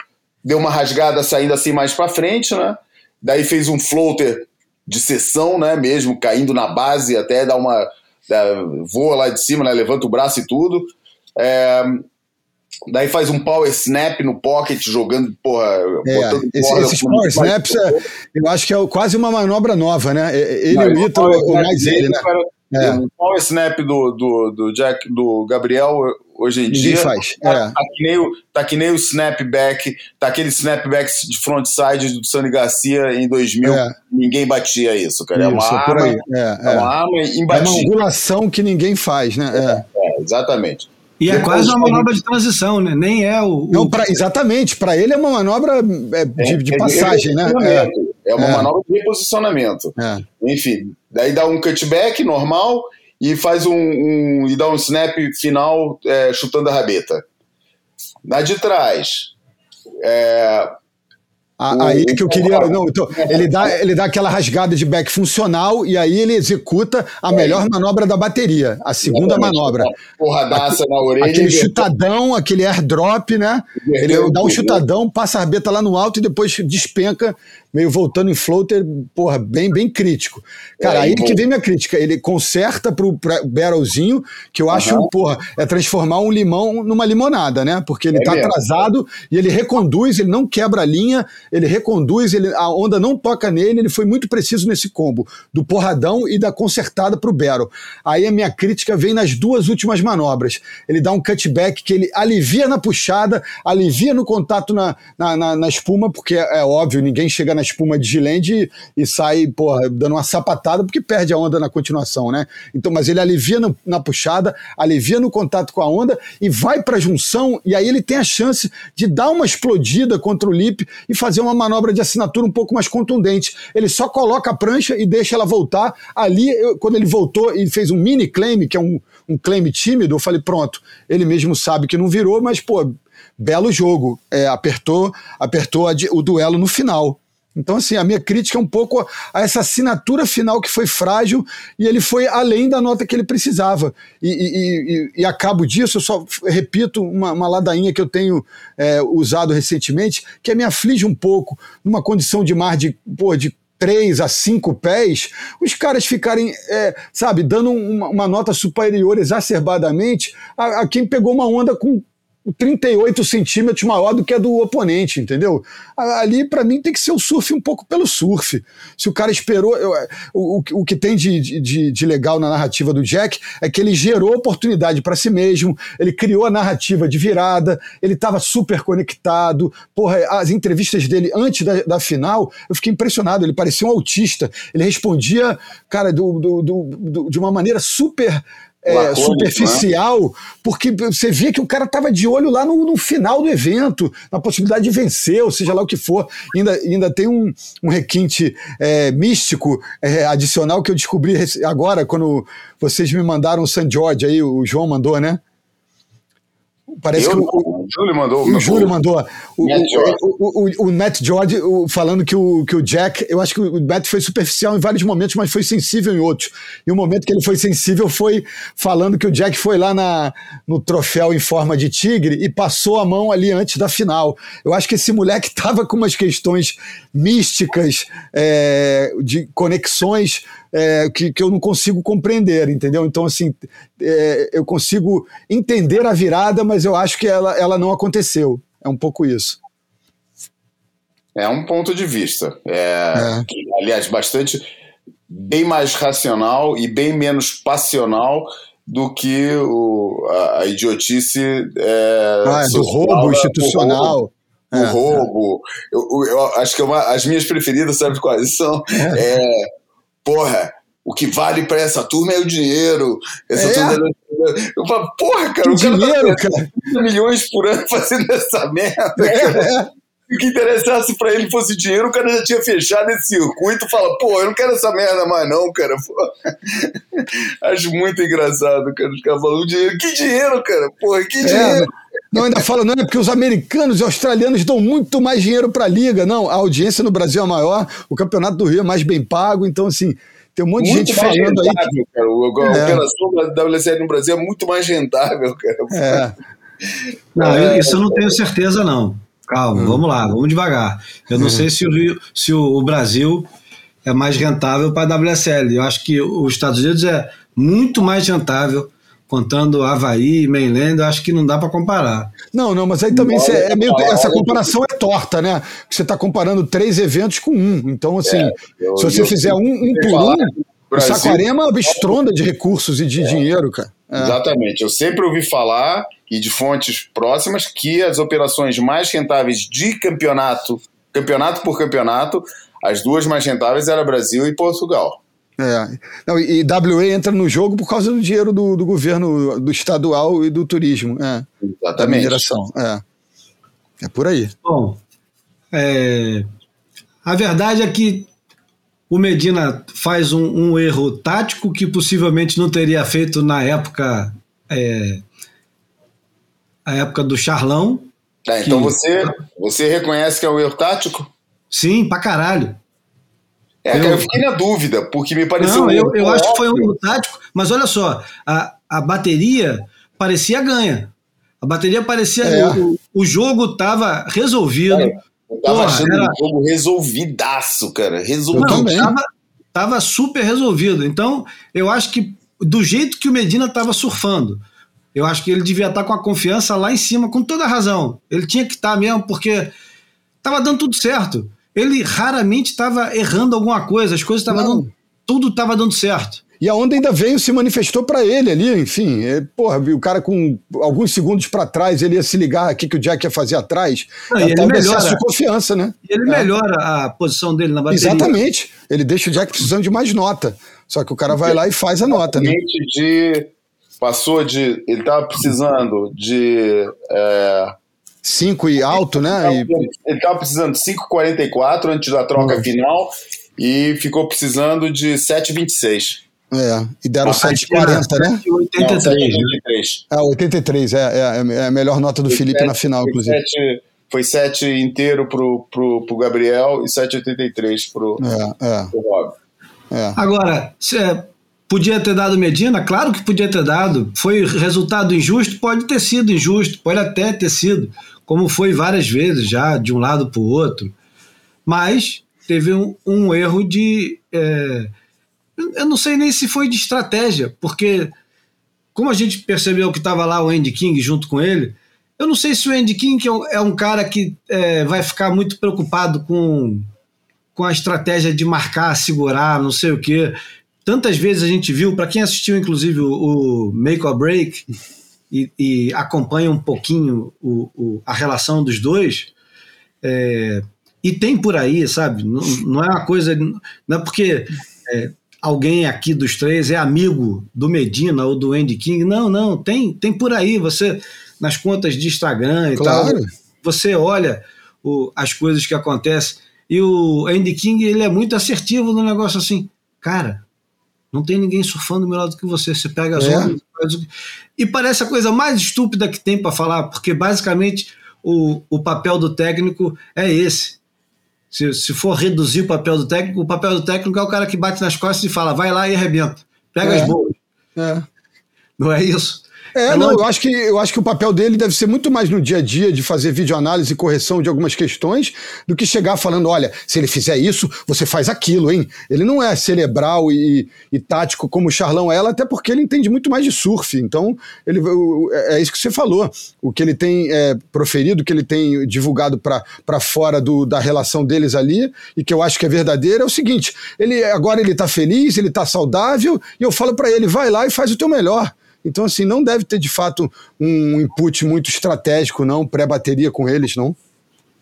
deu uma rasgada saindo assim mais para frente, né? Daí fez um floater de sessão, né? Mesmo caindo na base, até dá uma. Dá, voa lá de cima, né? Levanta o braço e tudo. É, daí faz um power snap no pocket, jogando, porra. É, esse, esses power snaps, é, eu acho que é quase uma manobra nova, né? Ele e o Ítalo, ou mais ele, né? É. O power snap do, do, do Jack, do Gabriel, hoje em Ninguém dia. faz. Tá, é. tá, que nem o, tá que nem o snapback, tá aquele snapback de frontside do Sani Garcia em 2000. É. Ninguém batia isso, cara. É uma isso, arma. É, é, é, uma arma imbatível. É uma angulação que ninguém faz, né? É, exatamente. E é quase uma manobra de transição, né? Nem é o. Não, pra, exatamente. Para ele é uma manobra de, de passagem, né? É, uma manobra de reposicionamento. Enfim, daí dá um cutback normal e faz um, um e dá um snap final é, chutando a rabeta. Na de trás, é, Aí é que eu queria. Não, então, ele, dá, ele dá aquela rasgada de back funcional e aí ele executa a melhor manobra da bateria, a segunda manobra. Porradaça na orelha. Aquele chutadão, aquele airdrop, né? Ele dá um chutadão, passa a rabeta lá no alto e depois despenca meio voltando em floater, porra, bem, bem crítico. Cara, é, aí que vem minha crítica. Ele conserta pro barrelzinho, que eu acho, uhum. porra, é transformar um limão numa limonada, né? Porque ele é tá mesmo. atrasado e ele reconduz, ele não quebra a linha, ele reconduz, ele, a onda não toca nele, ele foi muito preciso nesse combo, do porradão e da consertada pro barrel. Aí a minha crítica vem nas duas últimas manobras. Ele dá um cutback que ele alivia na puxada, alivia no contato na, na, na, na espuma, porque é, é óbvio, ninguém chega na espuma de Gilende e, sai, porra, dando uma sapatada porque perde a onda na continuação, né? Então, mas ele alivia no, na puxada, alivia no contato com a onda e vai para a junção e aí ele tem a chance de dar uma explodida contra o lip e fazer uma manobra de assinatura um pouco mais contundente. Ele só coloca a prancha e deixa ela voltar. Ali, eu, quando ele voltou e fez um mini claim, que é um, um claim tímido, eu falei, pronto, ele mesmo sabe que não virou, mas, pô, belo jogo. É, apertou apertou a, o duelo no final. Então, assim, a minha crítica é um pouco a essa assinatura final que foi frágil e ele foi além da nota que ele precisava. E, e, e, e a cabo disso, eu só repito uma, uma ladainha que eu tenho é, usado recentemente, que me aflige um pouco, numa condição de mar de, pô, de 3 a 5 pés, os caras ficarem, é, sabe, dando uma, uma, nota superior exacerbadamente a, a quem pegou uma onda com 38 centímetros maior do que a do oponente, entendeu? Ali, para mim, tem que ser o surf um pouco pelo surf. Se o cara esperou. Eu, o, o que tem de, de, de, legal na narrativa do Jack é que ele gerou oportunidade para si mesmo, ele criou a narrativa de virada, ele estava super conectado. Porra, as entrevistas dele antes da, da final, eu fiquei impressionado. Ele parecia um autista. Ele respondia, cara, do, do, do, de uma maneira super é, superficial, né? porque você via que o cara estava de olho lá no, no, final do evento, na possibilidade de vencer, ou seja lá o que for. Ainda, ainda tem um, um requinte é, místico é, adicional que eu descobri agora, quando vocês me mandaram o San George aí, o João mandou, né? Parece Eu que o, o Júlio mandou. o Júlio mandou. O, o, o, o, Matt George falando que o, que o Jack. Eu acho que o Matt foi superficial em vários momentos, mas foi sensível em outros. E o momento que ele foi sensível foi falando que o Jack foi lá na, no troféu em forma de tigre e passou a mão ali antes da final. Eu acho que esse moleque tava com umas questões místicas, é, de conexões. É, que, que eu não consigo compreender, entendeu? Então, assim, é, eu consigo entender a virada, mas eu acho que ela, ela não aconteceu. É um pouco isso. É um ponto de vista. É, É. que, aliás, bastante. bem mais racional e bem menos passional do que o, a, a idiotice. É, Ah, é do roubo né? institucional. O É, roubo. Eu, eu- eu acho que é uma- as minhas preferidas, sabe quais são? É, porra, o que vale pra essa turma é o dinheiro. Essa É. turma- eu falo, porra, cara, Que o cara dinheiro, tá cara. 30 milhões por ano fazendo essa merda. cara. É, é. Se o que interessasse pra ele fosse dinheiro, o cara já tinha fechado esse circuito. Fala, pô, eu não quero essa merda mais, não, cara. Pô. Acho muito engraçado, cara. Os caras falando dinheiro. Que dinheiro, cara? Porra, que É, dinheiro. não, ainda fala, não, é porque os americanos e australianos dão muito mais dinheiro para a liga. Não, a audiência no Brasil é maior, o campeonato do Rio é mais bem pago, então, assim, tem um monte de muito gente mais falando aí. rentável, cara. O- A É. operação da WSL no Brasil é muito mais rentável, cara. É, Não, É. isso eu não tenho certeza, não. Calma, vamos lá, vamos devagar. Eu não sei se, o, Rio- se o, Brasil é mais rentável para a WSL. Eu acho que os Estados Unidos é muito mais rentável, contando Havaí e Mainland, eu acho que não dá para comparar. Não, não, mas aí também é meio, essa comparação é torta, né? Você está comparando três eventos com um. Então, assim, É, eu- se você eu fizer um, um por falar um, o Saquarema estronda de recursos e de dinheiro, cara. É. Exatamente. Eu sempre ouvi falar, e de fontes próximas, que as operações mais rentáveis de campeonato, campeonato por campeonato, as duas mais rentáveis eram Brasil e Portugal. É. Não, e, e WA entra no jogo por causa do dinheiro do, do governo do estadual e do turismo. É. Da Exatamente. mineração. É. É por aí. Bom, é, a verdade é que o Medina faz um, um erro tático que possivelmente não teria feito na época. é, a época do Charlão. Tá, então Que- você, você reconhece que é o erro tático? Sim, pra caralho. É, Eu- eu fiquei na dúvida, porque me pareceu. Não, um eu, eu acho que foi um erro tático, mas olha só, a, a bateria parecia ganha. A bateria parecia. É. O, o jogo estava resolvido. Cara, Eu tava Porra, achando era- o jogo resolvidaço, cara. Resolvido. Não, tava, tava super resolvido. Então, eu acho que do jeito que o Medina estava surfando, eu acho que ele devia estar com a confiança lá em cima, com toda a razão. Ele tinha que estar mesmo, porque estava dando tudo certo. Ele raramente estava errando alguma coisa, as coisas estavam dando. Tudo estava dando certo. E a onda ainda veio, se manifestou para ele ali, enfim. É, porra, o cara com alguns segundos para trás, ele ia se ligar aqui que o Jack ia fazer atrás. Não, e Até ele um melhora. de confiança, né? E ele É. melhora a posição dele na bateria. Exatamente. Ele deixa o Jack precisando de mais nota. Só que o cara vai lá e faz a nota, né? De. Passou de. Ele tava precisando de. é, Cinco e alto, né? Ele tava precisando de 5,44 antes da troca final e ficou precisando de 7,26. É, e deram Ah, 7,40, né? 83, Não, né? 7,83. Ah, 83, é, é, é a melhor nota do Felipe na final, Foi inclusive. sete- Foi 7 inteiro pro, pro, pro Gabriel e 7,83 pro, É, é, pro Rob. é. Agora, se, é, podia ter dado Medina? Claro que podia ter dado. Foi resultado injusto? Pode ter sido injusto, pode até ter sido, como foi várias vezes já, de um lado para o outro. Mas teve um, um erro de. é, eu não sei nem se foi de estratégia, porque como a gente percebeu que estava lá o Andy King junto com ele, eu não sei se o Andy King é um, é um cara que é, vai ficar muito preocupado com, com a estratégia de marcar, segurar, não sei o quê. Tantas vezes a gente viu, para quem assistiu inclusive o, o Make or Break e, e acompanha um pouquinho o, o- a relação dos dois, é, e tem por aí, sabe? Não, não é uma coisa. Não é porque é, alguém aqui dos três é amigo do Medina ou do Andy King. Não, não, tem, tem por aí. Você, nas contas de Instagram e Claro. tal, você olha o- as coisas que acontecem. E o Andy King, ele é muito assertivo no negócio assim. Cara, não tem ninguém surfando melhor do que você. Você pega as É. ondas, E parece a coisa mais estúpida que tem para falar, porque basicamente o, o papel do técnico é esse. Se, se for reduzir o papel do técnico, o papel do técnico é o cara que bate nas costas e fala, vai lá e arrebenta. Pega É. as boas. É. Não é isso? É, É não, eu acho, que, eu acho que o papel dele deve ser muito mais no dia a dia de fazer videoanálise e correção de algumas questões do que chegar falando, olha, se ele fizer isso, você faz aquilo, hein? Ele não é cerebral e, e tático como o Charlão é, até porque ele entende muito mais de surf. Então, ele, o- é isso que você falou. O que ele tem é, proferido, o que ele tem divulgado para fora do, da relação deles ali, e que eu acho que é verdadeiro, é o seguinte: ele agora ele tá feliz, ele tá saudável, e eu falo para ele, vai lá e faz o teu melhor. Então, assim, não deve ter de fato um input muito estratégico, não, pré-bateria com eles, não.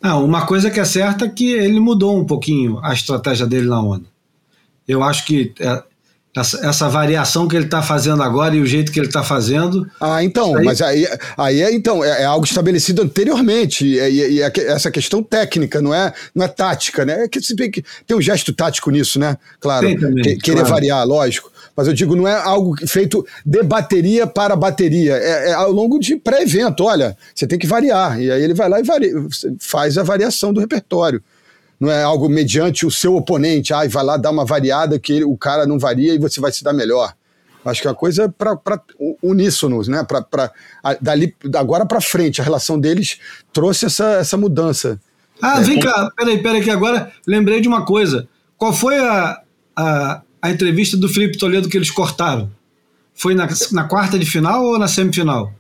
Não, uma coisa que é certa é que ele mudou um pouquinho a estratégia dele na onda. Eu acho que é, essa, essa variação que ele está fazendo agora e o jeito que ele está fazendo. Ah, então, aí- mas aí, aí é, então, é, é algo estabelecido anteriormente, e, e- e é essa questão técnica, não é, não é tática, né? É que você tem, um gesto tático nisso, né? Claro, Tem também, que- querer claro. variar, lógico. Mas eu digo, não é algo feito de bateria para bateria, é, é ao longo de pré-evento, olha, você tem que variar, e aí ele vai lá e varia, faz a variação do repertório. Não é algo mediante o seu oponente, ah, vai lá dar uma variada que ele- o cara não varia e você vai se dar melhor. Acho que é uma coisa para uníssonos, né? Pra, pra, a- dali, agora para frente, a relação deles trouxe essa, essa mudança. Ah, É, vem com- cá, peraí, peraí, que agora lembrei de uma coisa. Qual foi a, a, a entrevista do Felipe Toledo que eles cortaram? Foi na, na quarta de final ou na semifinal?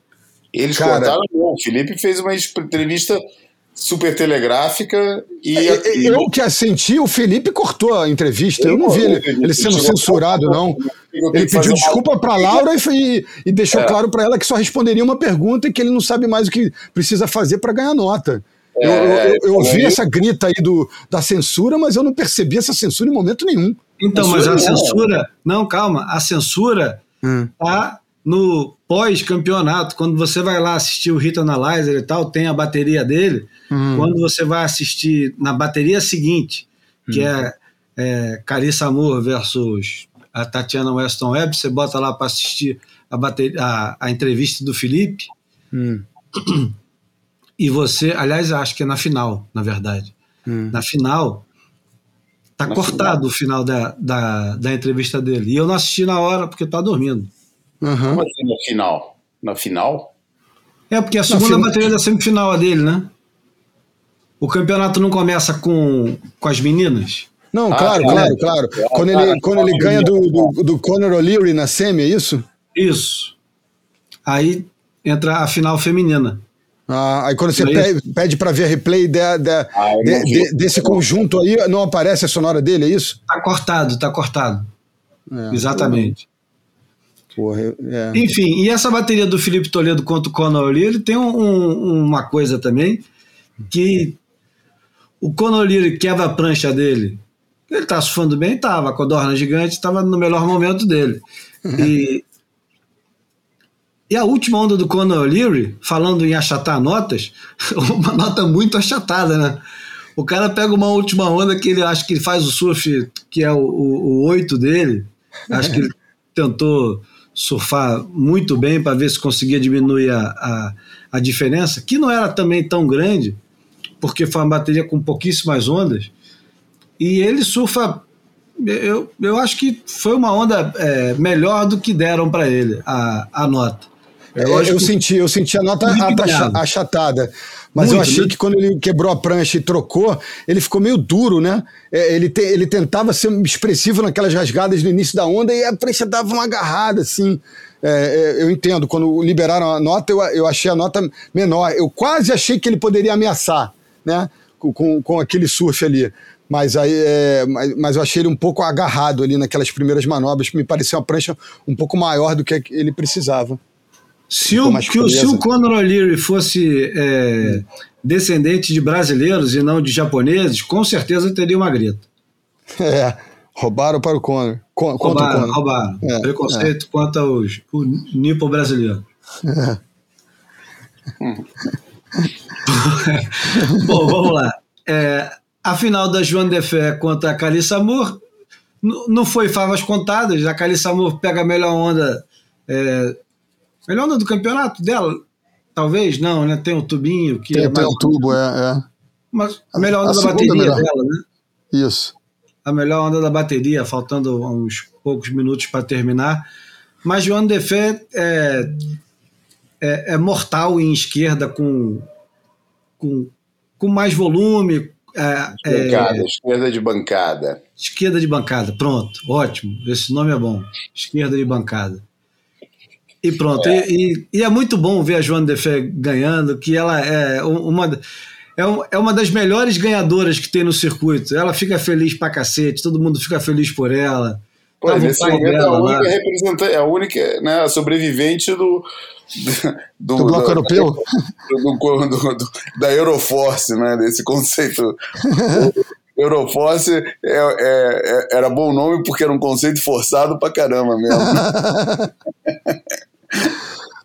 Eles Cara- cortaram, não. O Felipe fez uma entrevista super telegráfica e. É, e- Eu que senti, o Felipe cortou a entrevista. Eu não vi ele, ele sendo censurado, não. eu Ele pediu desculpa para Laura e, foi- e deixou É. claro para ela que só responderia uma pergunta e que ele não sabe mais o que precisa fazer para ganhar nota. Eu, eu, eu- eu ouvi essa grita aí do, da censura, mas eu não percebi essa censura em momento nenhum. Então, mas a Censura não. calma. A censura Hum. tá no pós-campeonato. Quando você vai lá assistir o Hit Analyzer e tal, tem a bateria dele. Hum. Quando você vai assistir na bateria seguinte, que é, é Carissa Moore versus a Tatiana Weston Webb, você bota lá para assistir a, bateria, a, a entrevista do Felipe. Hum. E você, aliás, acho que é na final, na verdade. Hum. Na final, tá Na cortado o final da, da, da entrevista dele. E eu não assisti na hora porque tá dormindo. Aham. Como assim na final? Na final? É, porque a segunda final- bateria da semifinal é dele, né? O campeonato não começa com, com as meninas? Não, Ah, claro, tá. claro, claro. Ah, Quando ele, quando ele ganha do, do, do Conor O'Leary na semi, é isso? Isso. Aí entra a final feminina. Ah, aí quando você pede, pede para ver replay de- de- Ah, de- de- desse conjunto aí, não aparece a sonora dele, é isso? Tá cortado, tá cortado. É. Exatamente. Porra, é. Enfim, e essa bateria do Felipe Toledo contra o Conor O'Leary tem um- um- uma coisa também que o Conor O'Leary quebra a prancha dele. Ele tá surfando bem? Tava. A codorna gigante estava no melhor momento dele. E, e a última onda do Conor O'Leary, falando em achatar notas, uma nota muito achatada, né? O cara pega uma última onda que ele acha que ele faz o surf, que é o, o, o 8 dele. Acho que ele tentou surfar muito bem para ver se conseguia diminuir a, a, a diferença, que não era também tão grande, porque foi uma bateria com pouquíssimas ondas. E ele surfa. Eu, eu acho que foi uma onda é, melhor do que deram para ele, a, a nota. É, lógico eu senti, eu senti a nota achatada. Mas eu Muito, achei né? que quando ele quebrou a prancha e trocou, ele ficou meio duro, né? É, ele, te- ele tentava ser expressivo naquelas rasgadas no início da onda e a prancha dava uma agarrada, assim. É, é, eu entendo, quando liberaram a nota, eu, eu achei a nota menor. Eu quase achei que ele poderia ameaçar, né? Com, com, com aquele surf ali. Mas, aí, é, mas, mas eu achei ele um pouco agarrado ali naquelas primeiras manobras, que me pareceu uma prancha um pouco maior do que ele precisava. Se o, que o- se o Conor O'Leary fosse é, descendente de brasileiros e não de japoneses, com certeza teria uma grita. É, roubaram para o Conor. Con contra o Roubaram, Conor. roubaram. É, Preconceito contra os, o nipo brasileiro. Bom, vamos lá. É, a final da Joan de Fé contra a Calissa n- não foi favas contadas. A Calissa Moore pega a melhor onda é, Melhor onda do campeonato dela? Talvez, não, né? Tem o tubinho que tem, é tem o tubo, é, é. Mas a melhor onda a da bateria melhor. dela, né? Isso. A melhor onda da bateria, faltando uns poucos minutos para terminar. Mas João Defé é, é, é, mortal em esquerda com, com, com mais volume. É, bancada, é, esquerda de bancada. Esquerda de bancada, pronto, ótimo. Esse nome é bom. Esquerda de bancada. E pronto. É. E, e, e, é muito bom ver a Joana Defé ganhando, que ela é uma, é, é uma das melhores ganhadoras que tem no circuito. Ela fica feliz pra cacete, todo mundo fica feliz por ela. Pô, nesse momento dela, é a única representante, é a única né, sobrevivente do, do, do bloco europeu? Do, do, da Euroforce, né? Desse conceito. Euroforce é, é, é, era bom nome porque era um conceito forçado pra caramba mesmo.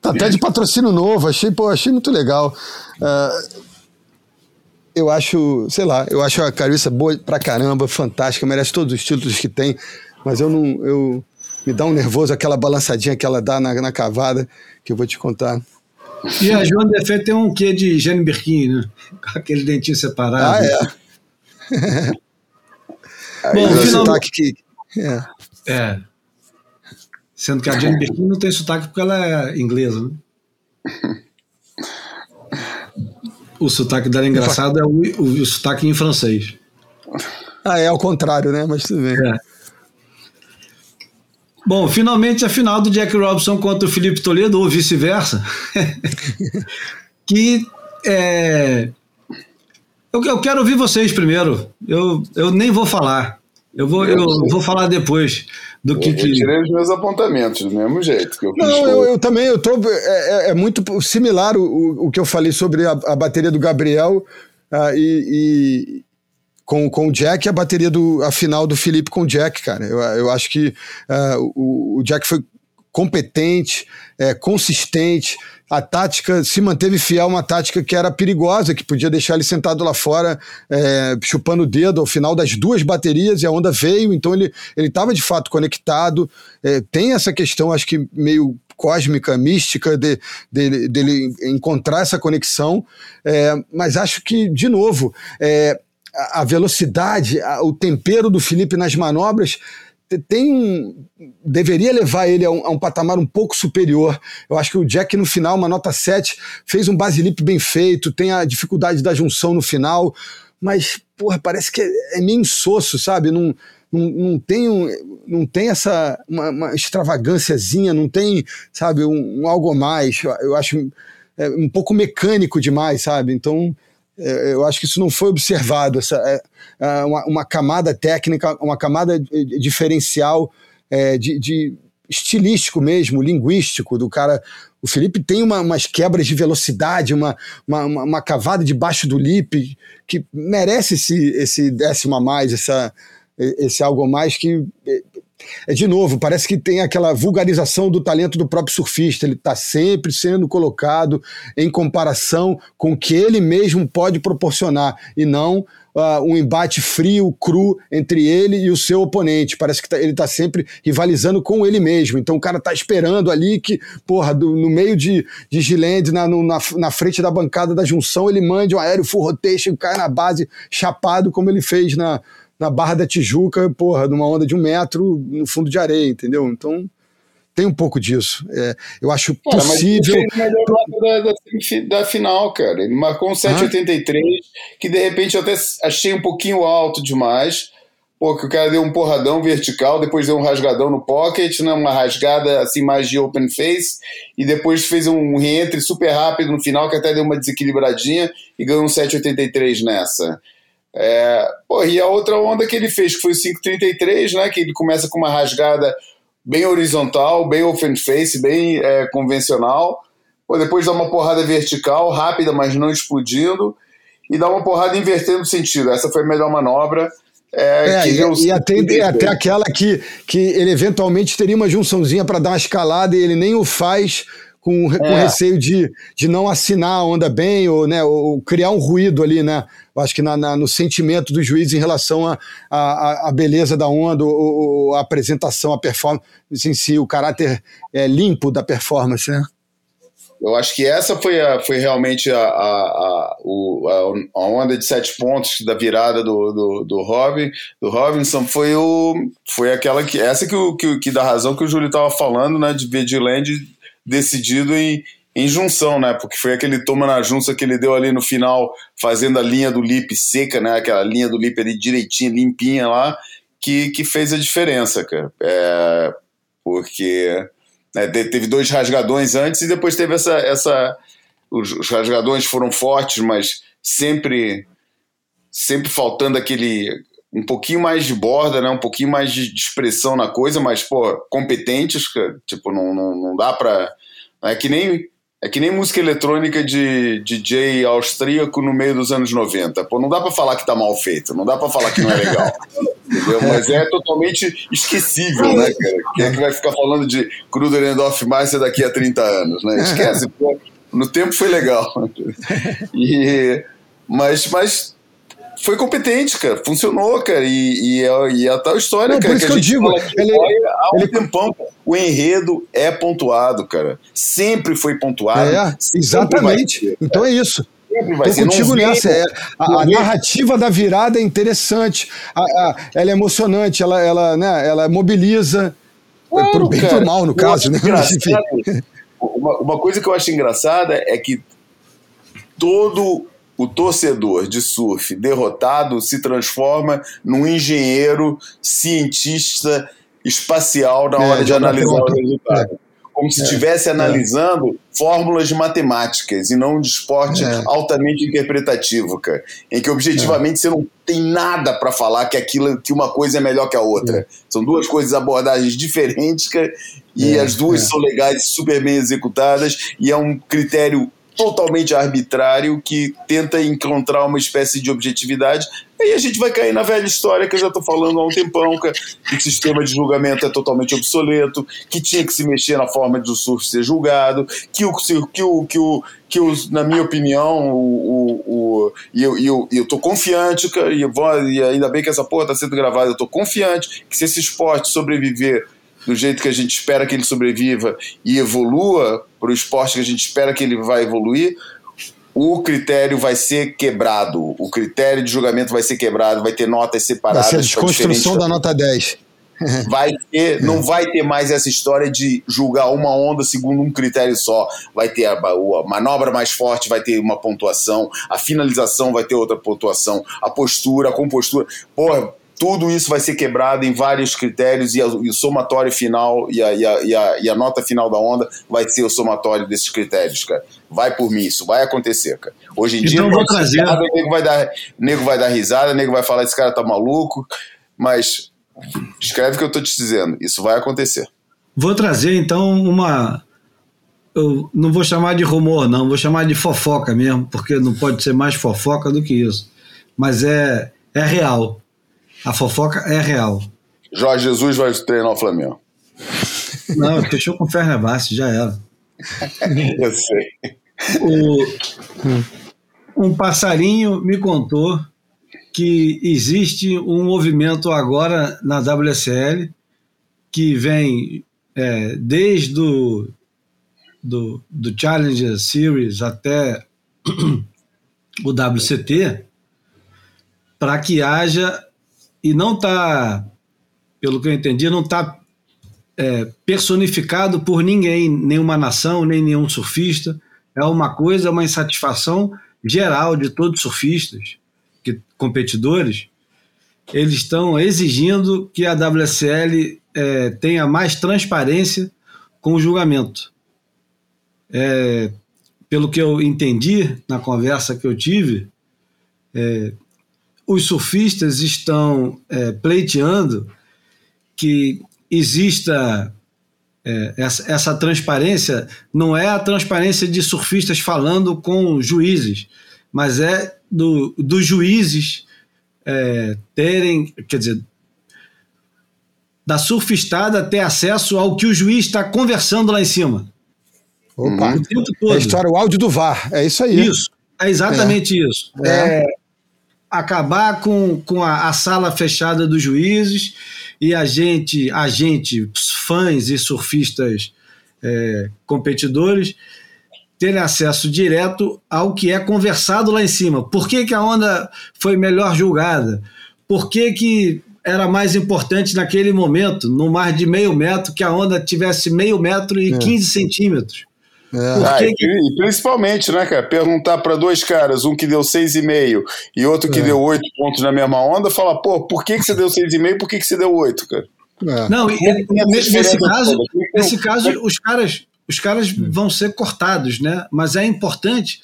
tá até de patrocínio novo, achei, pô, achei muito legal. Uh, eu acho, sei lá, eu acho a Carissa boa pra caramba, fantástica, merece todos os títulos que tem, mas eu não. Eu, me dá um nervoso aquela balançadinha que ela dá na, na cavada, que eu vou te contar. E a Joana Defé tem um quê de Jane Birkin, né? Com aquele dentinho separado. Ah, é. Bom, o sotaque que. É. é. Sendo que a Jane Birkin não tem sotaque porque ela é inglesa, né? O sotaque dela é engraçado é o, o, o sotaque em francês. Ah, é ao contrário, né? Mas tudo bem. É. Bom, finalmente a final do Jack Robinson contra o Felipe Toledo, ou vice-versa. que é, eu, eu, quero ouvir vocês primeiro. Eu, eu nem vou falar. Eu vou, eu vou falar depois do que. Eu que... tirei os meus apontamentos do mesmo jeito que eu Não, eu, eu, também. Eu tô, é, é, é, muito similar o, o que eu falei sobre a, a bateria do Gabriel uh, e, com, com o Jack e a bateria do a final do Felipe com o Jack, cara. Eu, eu acho que uh, o, o Jack foi competente, é, consistente. A tática se manteve fiel a uma tática que era perigosa, que podia deixar ele sentado lá fora, é, chupando o dedo ao final das duas baterias, e a onda veio, então ele estava de fato conectado. É, tem essa questão, acho que meio cósmica, mística, de, de, dele encontrar essa conexão, é, mas acho que, de novo, é, a velocidade, o tempero do Felipe nas manobras tem deveria levar ele a um, a um, patamar um pouco superior. Eu acho que o Jack no final, uma nota 7, fez um basilip bem feito, tem a dificuldade da junção no final, mas porra, parece que é, é meio insosso, sabe? Não, não, não tem, um, não tem essa uma, uma extravagânciazinha, não tem, sabe, um, um algo mais. Eu, eu acho é, um pouco mecânico demais, sabe? Então é, eu acho que isso não foi observado, essa, é uma, uma, camada técnica, uma camada diferencial é, de, de, estilístico mesmo, linguístico do cara. O Felipe tem uma, umas quebras de velocidade, uma, uma, uma, cavada debaixo do lip que merece esse, esse décimo a mais, essa, esse algo a mais que é de novo, parece que tem aquela vulgarização do talento do próprio surfista. Ele está sempre sendo colocado em comparação com o que ele mesmo pode proporcionar e não uh, um embate frio, cru entre ele e o seu oponente. Parece que tá, ele está sempre rivalizando com ele mesmo. Então o cara está esperando ali que, porra, do, no meio de, de Giland, na, na, na, frente da bancada da junção, ele mande um aéreo full rotation, cai na base chapado, como ele fez na na Barra da Tijuca, porra, numa onda de um metro no fundo de areia, entendeu? Então tem um pouco disso. É, eu acho cara, possível. Mas ele fez melhor da, da, da, final, cara. Ele marcou um 7,83, que de repente eu até achei um pouquinho alto demais. Pô, que o cara deu um porradão vertical, depois deu um rasgadão no pocket, né, uma rasgada assim mais de open face, e depois fez um reentre super rápido no final, que até deu uma desequilibradinha e ganhou um 7,83 nessa. É, pô, e a outra onda que ele fez, que foi o 533, né? Que ele começa com uma rasgada bem horizontal, bem open face, bem é, convencional. Pô, depois dá uma porrada vertical, rápida, mas não explodindo. E dá uma porrada invertendo o sentido. Essa foi a melhor manobra. É, é, e, e até, até aquela que, que ele eventualmente teria uma junçãozinha para dar uma escalada e ele nem o faz com, é. com receio de, de não assinar a onda bem ou, né, ou criar um ruído ali, né? Eu acho que na, na, no sentimento do juiz em relação à a, a, a, beleza da onda, ou, a apresentação, a performance em si, o caráter é, limpo da performance, né? eu acho que essa foi, a, foi realmente a, a, a, a, onda de sete pontos da virada do, do, do, Robin, do Robinson foi, o, foi aquela que. Essa que, o, que, que dá razão que o Júlio estava falando, né? De Land decidido em, em junção, né? Porque foi aquele toma na junça que ele deu ali no final, fazendo a linha do lip seca, né? Aquela linha do lip ali direitinha, limpinha lá, que, que fez a diferença, cara. É, porque né, teve dois rasgadões antes e depois teve essa. essa os, os rasgadões foram fortes, mas sempre sempre faltando aquele um pouquinho mais de borda, né? Um pouquinho mais de, de expressão na coisa, mas pô, competentes, tipo não, não, não dá para é que nem é que nem música eletrônica de DJ austríaco no meio dos anos 90. Pô, não dá para falar que tá mal feito, não dá para falar que não é legal. entendeu? Mas é totalmente esquecível, né, cara? Quem é que vai ficar falando de Kruder and Hofmeister daqui a 30 anos, né? Esquece, pô, no tempo foi legal. E, mas, mas foi competente, cara. Funcionou, cara. E, e, é, e é a tal história, Não, cara, por isso que, que eu digo, ele, há um ele... tempão, o enredo é pontuado, cara. Sempre foi pontuado. É, exatamente. Então é isso. Estou contigo nessa. É, a, a narrativa da virada é interessante, a, a, ela é emocionante, ela, ela, né, ela mobiliza. Claro, pro bem e pro mal, no caso, né? Uma, uma coisa que eu acho engraçada é que todo o torcedor de surf derrotado se transforma num engenheiro cientista espacial na é, hora de analisar o resultado como se é, estivesse é, analisando é. fórmulas de matemáticas e não de esporte é. altamente interpretativo, cara. Em que objetivamente você não tem nada para falar que aquilo que uma coisa é melhor que a outra. É. São duas coisas abordagens diferentes, cara, e é, as duas são legais, super bem executadas, e é um critério totalmente arbitrário que tenta encontrar uma espécie de objetividade. Aí a gente vai cair na velha história que eu já estou falando há um tempão, que o sistema de julgamento é totalmente obsoleto, que tinha que se mexer na forma de o surf ser julgado, que o que o que o que o, na minha opinião, o, o, o e eu, eu, eu tô confiante, e, vou, e ainda bem que essa porra está sendo gravada, eu tô confiante que se esse esporte sobreviver do jeito que a gente espera que ele sobreviva e evolua para o esporte que a gente espera que ele vai evoluir, o critério vai ser quebrado. O critério de julgamento vai ser quebrado, vai ter notas separadas. Vai ser a desconstrução da nota 10. Vai ter, não vai ter mais essa história de julgar uma onda segundo um critério só. Vai ter a, a, manobra mais forte, vai ter uma pontuação, a finalização vai ter outra pontuação, a postura, a compostura. Porra, tudo isso vai ser quebrado em vários critérios e, a, e o somatório final e a, e, a, e, a, nota final da onda vai ser o somatório desses critérios, cara. Vai por mim, isso vai acontecer, cara. Hoje em então, dia, vou trazer... o nego vai, dar, nego vai dar risada, o nego vai falar: esse cara tá maluco, mas escreve o que eu tô te dizendo, isso vai acontecer. Vou trazer então uma. Eu não vou chamar de rumor, não, vou chamar de fofoca mesmo, porque não pode ser mais fofoca do que isso. Mas é, é real a fofoca é real. Jorge Jesus vai treinar o Flamengo. Não, fechou com o Fenerbahçe, já era. Eu sei. O, um passarinho me contou que existe um movimento agora na WSL que vem é, desde o do, do Challenger Series até o WCT para que haja e não está, pelo que eu entendi, não está é, personificado por ninguém, nenhuma nação, nem nenhum surfista. É uma coisa, uma insatisfação geral de todos os surfistas, que, competidores. Eles estão exigindo que a WSL é, tenha mais transparência com o julgamento. É, pelo que eu entendi na conversa que eu tive, é, os surfistas estão é, pleiteando que exista é, essa, essa, transparência, não é a transparência de surfistas falando com juízes, mas é do, dos juízes é, terem, quer dizer, da surfistada ter acesso ao que o juiz está conversando lá em cima. Opa, o tempo todo. É a história, o áudio do VAR, é isso aí. Isso, é exatamente é. isso. É. acabar com, com a, a, sala fechada dos juízes e a gente, a gente fãs e surfistas é, competidores, terem acesso direto ao que é conversado lá em cima. Por que, que a onda foi melhor julgada? Por que, que era mais importante naquele momento, no mar de meio metro, que a onda tivesse meio metro e é. 15 centímetros? Ah, que... e, principalmente, né, cara? Perguntar para dois caras, um que deu 6,5 e outro que é. deu 8 pontos na mesma onda, falar, pô, por que, que você deu 6,5 e por que, que você deu 8, cara? É. Não, e, nesse caso, nesse caso os caras, os caras hum. vão ser cortados, né? Mas é importante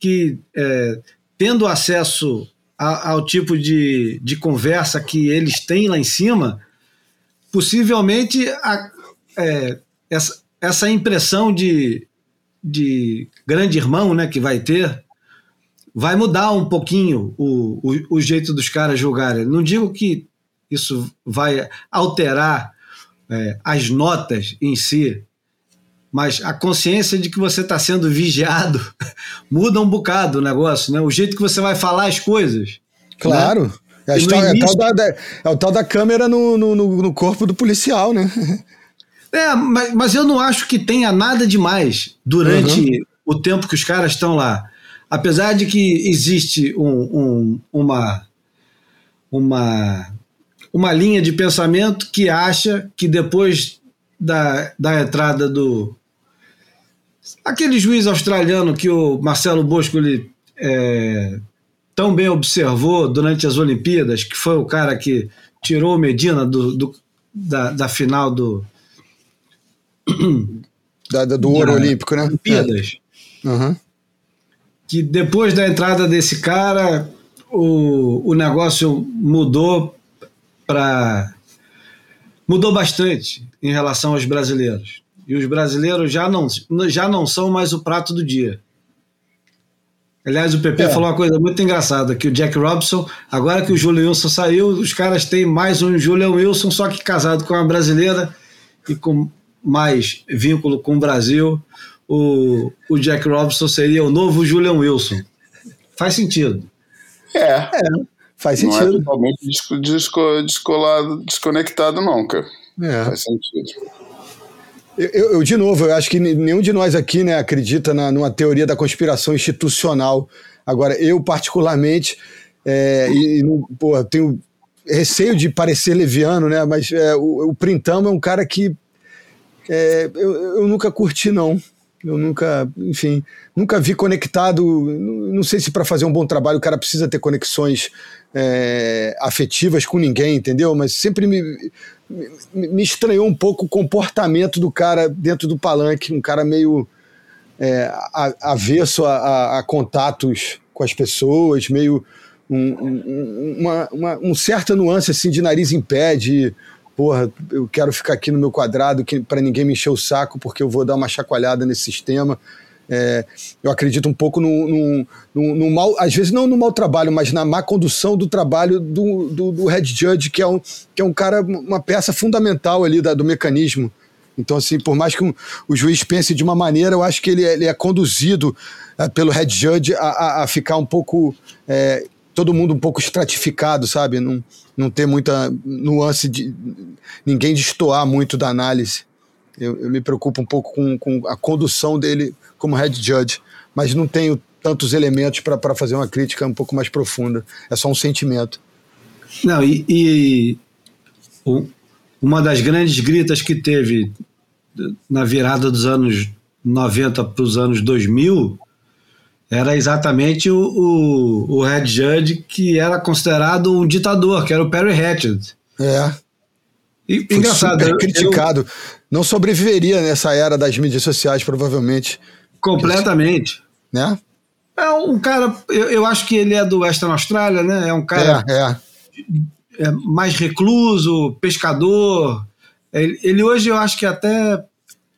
que, é, tendo acesso a, ao tipo de, de conversa que eles têm lá em cima, possivelmente a, é, essa, essa impressão de, de grande irmão né, que vai ter vai mudar um pouquinho o, o, o jeito dos caras julgarem. Não digo que isso vai alterar é, as notas em si, mas a consciência de que você está sendo vigiado muda um bocado o negócio, né? O jeito que você vai falar as coisas. Claro. Né? É, tal, início... é, tal da, é, o tal da câmera no, no, no corpo do policial, né? É, mas, mas eu não acho que tenha nada demais durante uhum. o tempo que os caras estão lá. Apesar de que existe um, um, uma, uma uma linha de pensamento que acha que depois da, da entrada do. aquele juiz australiano que o Marcelo Bosco ele, é, tão bem observou durante as Olimpíadas, que foi o cara que tirou Medina do, do da, da final do. Da, do ouro olímpico, né? Olimpíadas. É. Uhum. Que depois da entrada desse cara, o, o negócio mudou para. mudou bastante em relação aos brasileiros. E os brasileiros já não, já não são mais o prato do dia. Aliás, o PP é. falou uma coisa muito engraçada, que o Jack Robson, agora que o Julian Wilson saiu, os caras têm mais um Julian Wilson, só que casado com uma brasileira e com mais vínculo com o Brasil, o, o Jack Robson seria o novo Julian Wilson. Faz sentido. É. é. Faz sentido. Não é totalmente desco, descolado, desconectado, não, cara. É. Faz sentido. Eu, eu, de novo, eu acho que nenhum de nós aqui né, acredita na, numa teoria da conspiração institucional. Agora, eu, particularmente, é, e, e pô, tenho receio de parecer leviano, né? Mas é, o, o Printão é um cara que é, eu, eu nunca curti, não. Eu nunca, enfim, nunca vi conectado. Não sei se para fazer um bom trabalho o cara precisa ter conexões é, afetivas com ninguém, entendeu? Mas sempre me, me, me, estranhou um pouco o comportamento do cara dentro do palanque, um cara meio é, avesso a, a, a, contatos com as pessoas, meio um, um, uma, uma um certa nuance assim de nariz em pé, de porra, eu quero ficar aqui no meu quadrado para ninguém me encher o saco porque eu vou dar uma chacoalhada nesse sistema. É, eu acredito um pouco no, mal, às vezes não no mau trabalho, mas na má condução do trabalho do, do, do head judge, que é um, que é um cara, uma peça fundamental ali da, do mecanismo. Então, assim, por mais que o juiz pense de uma maneira, eu acho que ele, é, ele é conduzido é, pelo head judge a, a, a ficar um pouco. É, todo mundo um pouco estratificado, sabe? Não, não ter muita nuance de. ninguém destoar muito da análise. Eu, eu me preocupo um pouco com, com a condução dele como head judge, mas não tenho tantos elementos para fazer uma crítica um pouco mais profunda. É só um sentimento. Não, e, e uma das grandes gritas que teve na virada dos anos 90 para os anos 2000 era exatamente o, o, o head judge que era considerado um ditador, que era o Perry Hatchett. É. E, engraçado. Super criticado. Eu, Não sobreviveria nessa era das mídias sociais, provavelmente. Completamente. Né? É um cara, eu, eu acho que ele é do Western Austrália, né? É um cara é, é. é mais recluso, pescador. Ele, ele, hoje eu acho que até.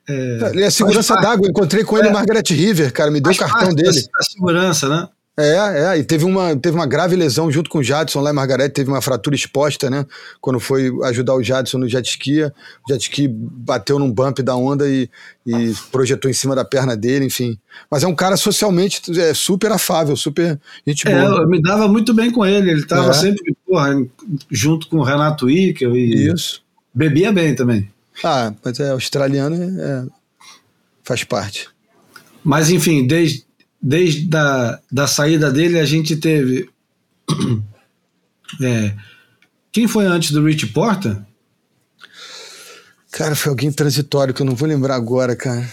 É, ele é segurança d'água. Encontrei com ele é, Margaret River, cara. Me deu o cartão dele. Da, da segurança, né? É, é, e teve uma, teve uma grave lesão junto com o Jadson lá em Margarete, teve uma fratura exposta, né? Quando foi ajudar o Jadson no jet ski, o jet ski bateu num bump da onda e, e projetou em cima da perna dele, enfim. Mas é um cara socialmente é, super afável, super gente é, boa. Eu me dava muito bem com ele, ele tava é. sempre, porra, junto com o Renato Ickel e Isso. bebia bem também. Ah, mas é australiano, é, faz parte. Mas, enfim, desde, desde da, da saída dele, a gente teve. É, quem foi antes do Rich Porter? Cara, foi alguém transitório que eu não vou lembrar agora, cara.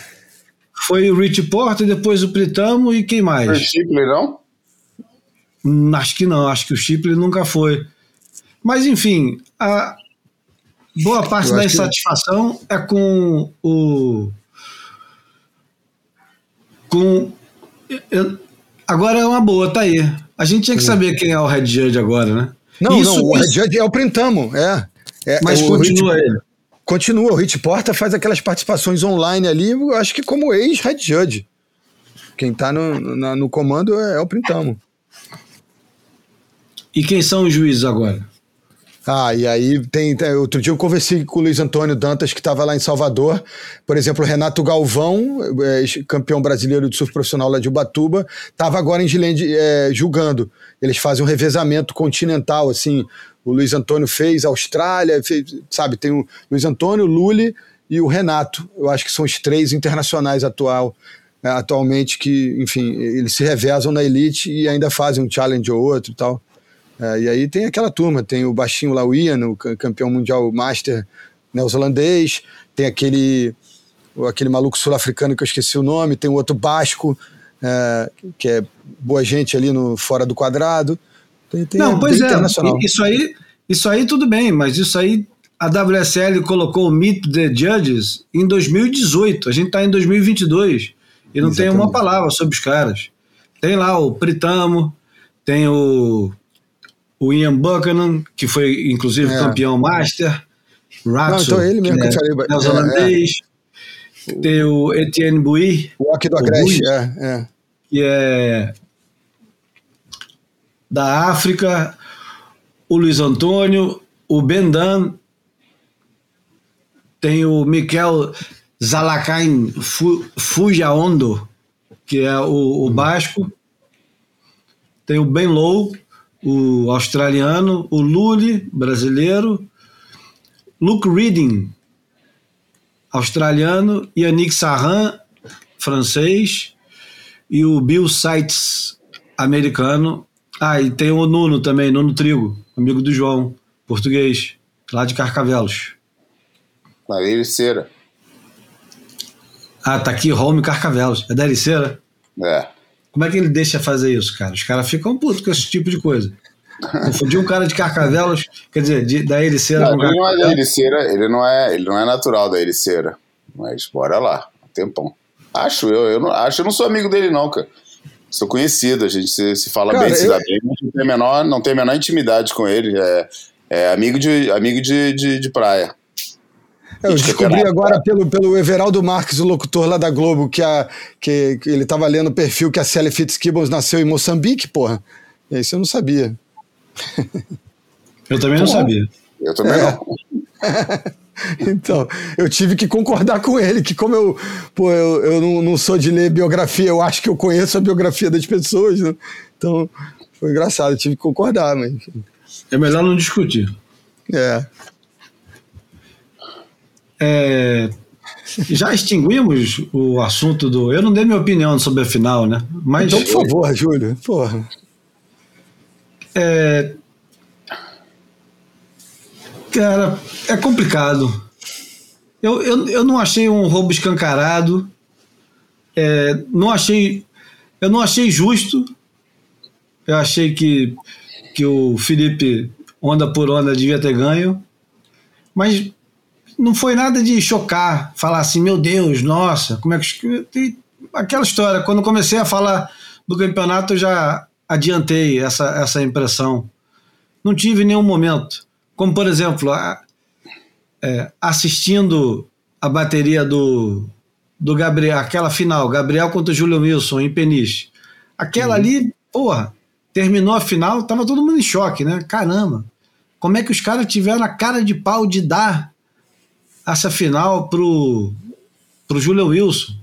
Foi o Rich Porter, depois o Pritamo e quem mais? Foi o Shipley, não? Hum, acho que não, acho que o Shipley nunca foi. Mas, enfim, a boa parte da insatisfação que... é com o. Com. Eu, agora é uma boa, tá aí. A gente tinha que saber quem é o Red Judge agora, né? Não, isso, não, o Red Judge é o Printamo, é. é mas é continua Rich, ele. Continua, o Rich Porta faz aquelas participações online ali, acho que como ex-Red Judge. Quem tá no, no, no comando é, é o Printamo. E quem são os juízes agora? Ah, e aí tem, Outro dia eu conversei com o Luiz Antônio Dantas, que estava lá em Salvador. Por exemplo, Renato Galvão, é, campeão brasileiro de surf profissional lá de Ubatuba, estava agora em Gilende é, julgando. Eles fazem um revezamento continental, assim. O Luiz Antônio fez Austrália, fez, sabe? Tem o Luiz Antônio, o Lully e o Renato. Eu acho que são os três internacionais atual, é, atualmente que, enfim, eles se revezam na elite e ainda fazem um challenge ou outro e tal. É, e aí tem aquela turma, tem o baixinho lá, o Ian, o campeão mundial master neozelandês, tem aquele, aquele maluco sul-africano que eu esqueci o nome, tem o outro basco, é, que é boa gente ali no fora do quadrado. Tem, tem Não, pois é, isso aí, isso aí tudo bem, mas isso aí a WSL colocou o Meet the Judges em 2018, a gente está em 2022 e não Exatamente. tem uma palavra sobre os caras. Tem lá o Pritamo, tem o o Ian Buchanan, que foi inclusive é. campeão master, Raxo, Não, então ele mesmo que, que eu falei. Neozelandês, é, é. tem o Etienne Bouy, o Aki do Agreste, é, é. que é da África, o Luiz Antônio, o Bendan, tem o Miquel Zalakain Fujaondo, que é o, o basco, tem o Ben Low, o australiano, o Lully, brasileiro, Luke Reading, australiano, Yannick Sarran, francês, e o Bill Seitz, americano. Ah, e tem o Nuno também, Nuno Trigo, amigo do João, português, lá de Carcavelos. Na Ericeira. Ah, tá aqui, Home Carcavelos. É da Ericeira? É. Como é que ele deixa fazer isso, cara? Os caras ficam putos com esse tipo de coisa. Confundir um cara de Carcavelos, quer dizer, de, da Ericeira não, com Ele não é da Ericeira, ele não é, ele não é natural da Ericeira. Mas bora lá, um tempão. Acho eu, eu não, acho, eu não sou amigo dele, não, cara. Sou conhecido, a gente se, se fala cara, bem, se dá bem, mas não tem, menor, não tem a menor intimidade com ele. É, é amigo, de, amigo de, de, de praia. Eu descobri agora pelo, pelo Everaldo Marques, o locutor lá da Globo, que, a, que, que ele estava lendo o perfil que a Sally Fitzgibbons nasceu em Moçambique, porra. Isso eu não sabia. Eu também não sabia. Eu também é. não. então, eu tive que concordar com ele, que como eu, pô, eu, eu não, não, sou de ler biografia, eu acho que eu conheço a biografia das pessoas, né? Então, foi engraçado, eu tive que concordar, mas... É melhor não discutir. É. É, já extinguimos o assunto do. Eu não dei minha opinião sobre a final, né? Mas, então, por favor, Júlio, porra. É, cara, é complicado. Eu, eu, eu não achei um roubo escancarado. É, não achei. Eu não achei justo. Eu achei que, que o Felipe, onda por onda, devia ter ganho. Mas não foi nada de chocar, falar assim, meu Deus, nossa, como é que. Aquela história, quando comecei a falar do campeonato, eu já adiantei essa, essa impressão. Não tive nenhum momento. Como, por exemplo, a, é, assistindo a bateria do, do Gabriel, aquela final, Gabriel contra o Julian Wilson em Peniche. Aquela uhum. ali, porra, terminou a final, tava todo mundo em choque, né? Caramba, como é que os caras tiveram a cara de pau de dar essa final pro, pro Julian Wilson.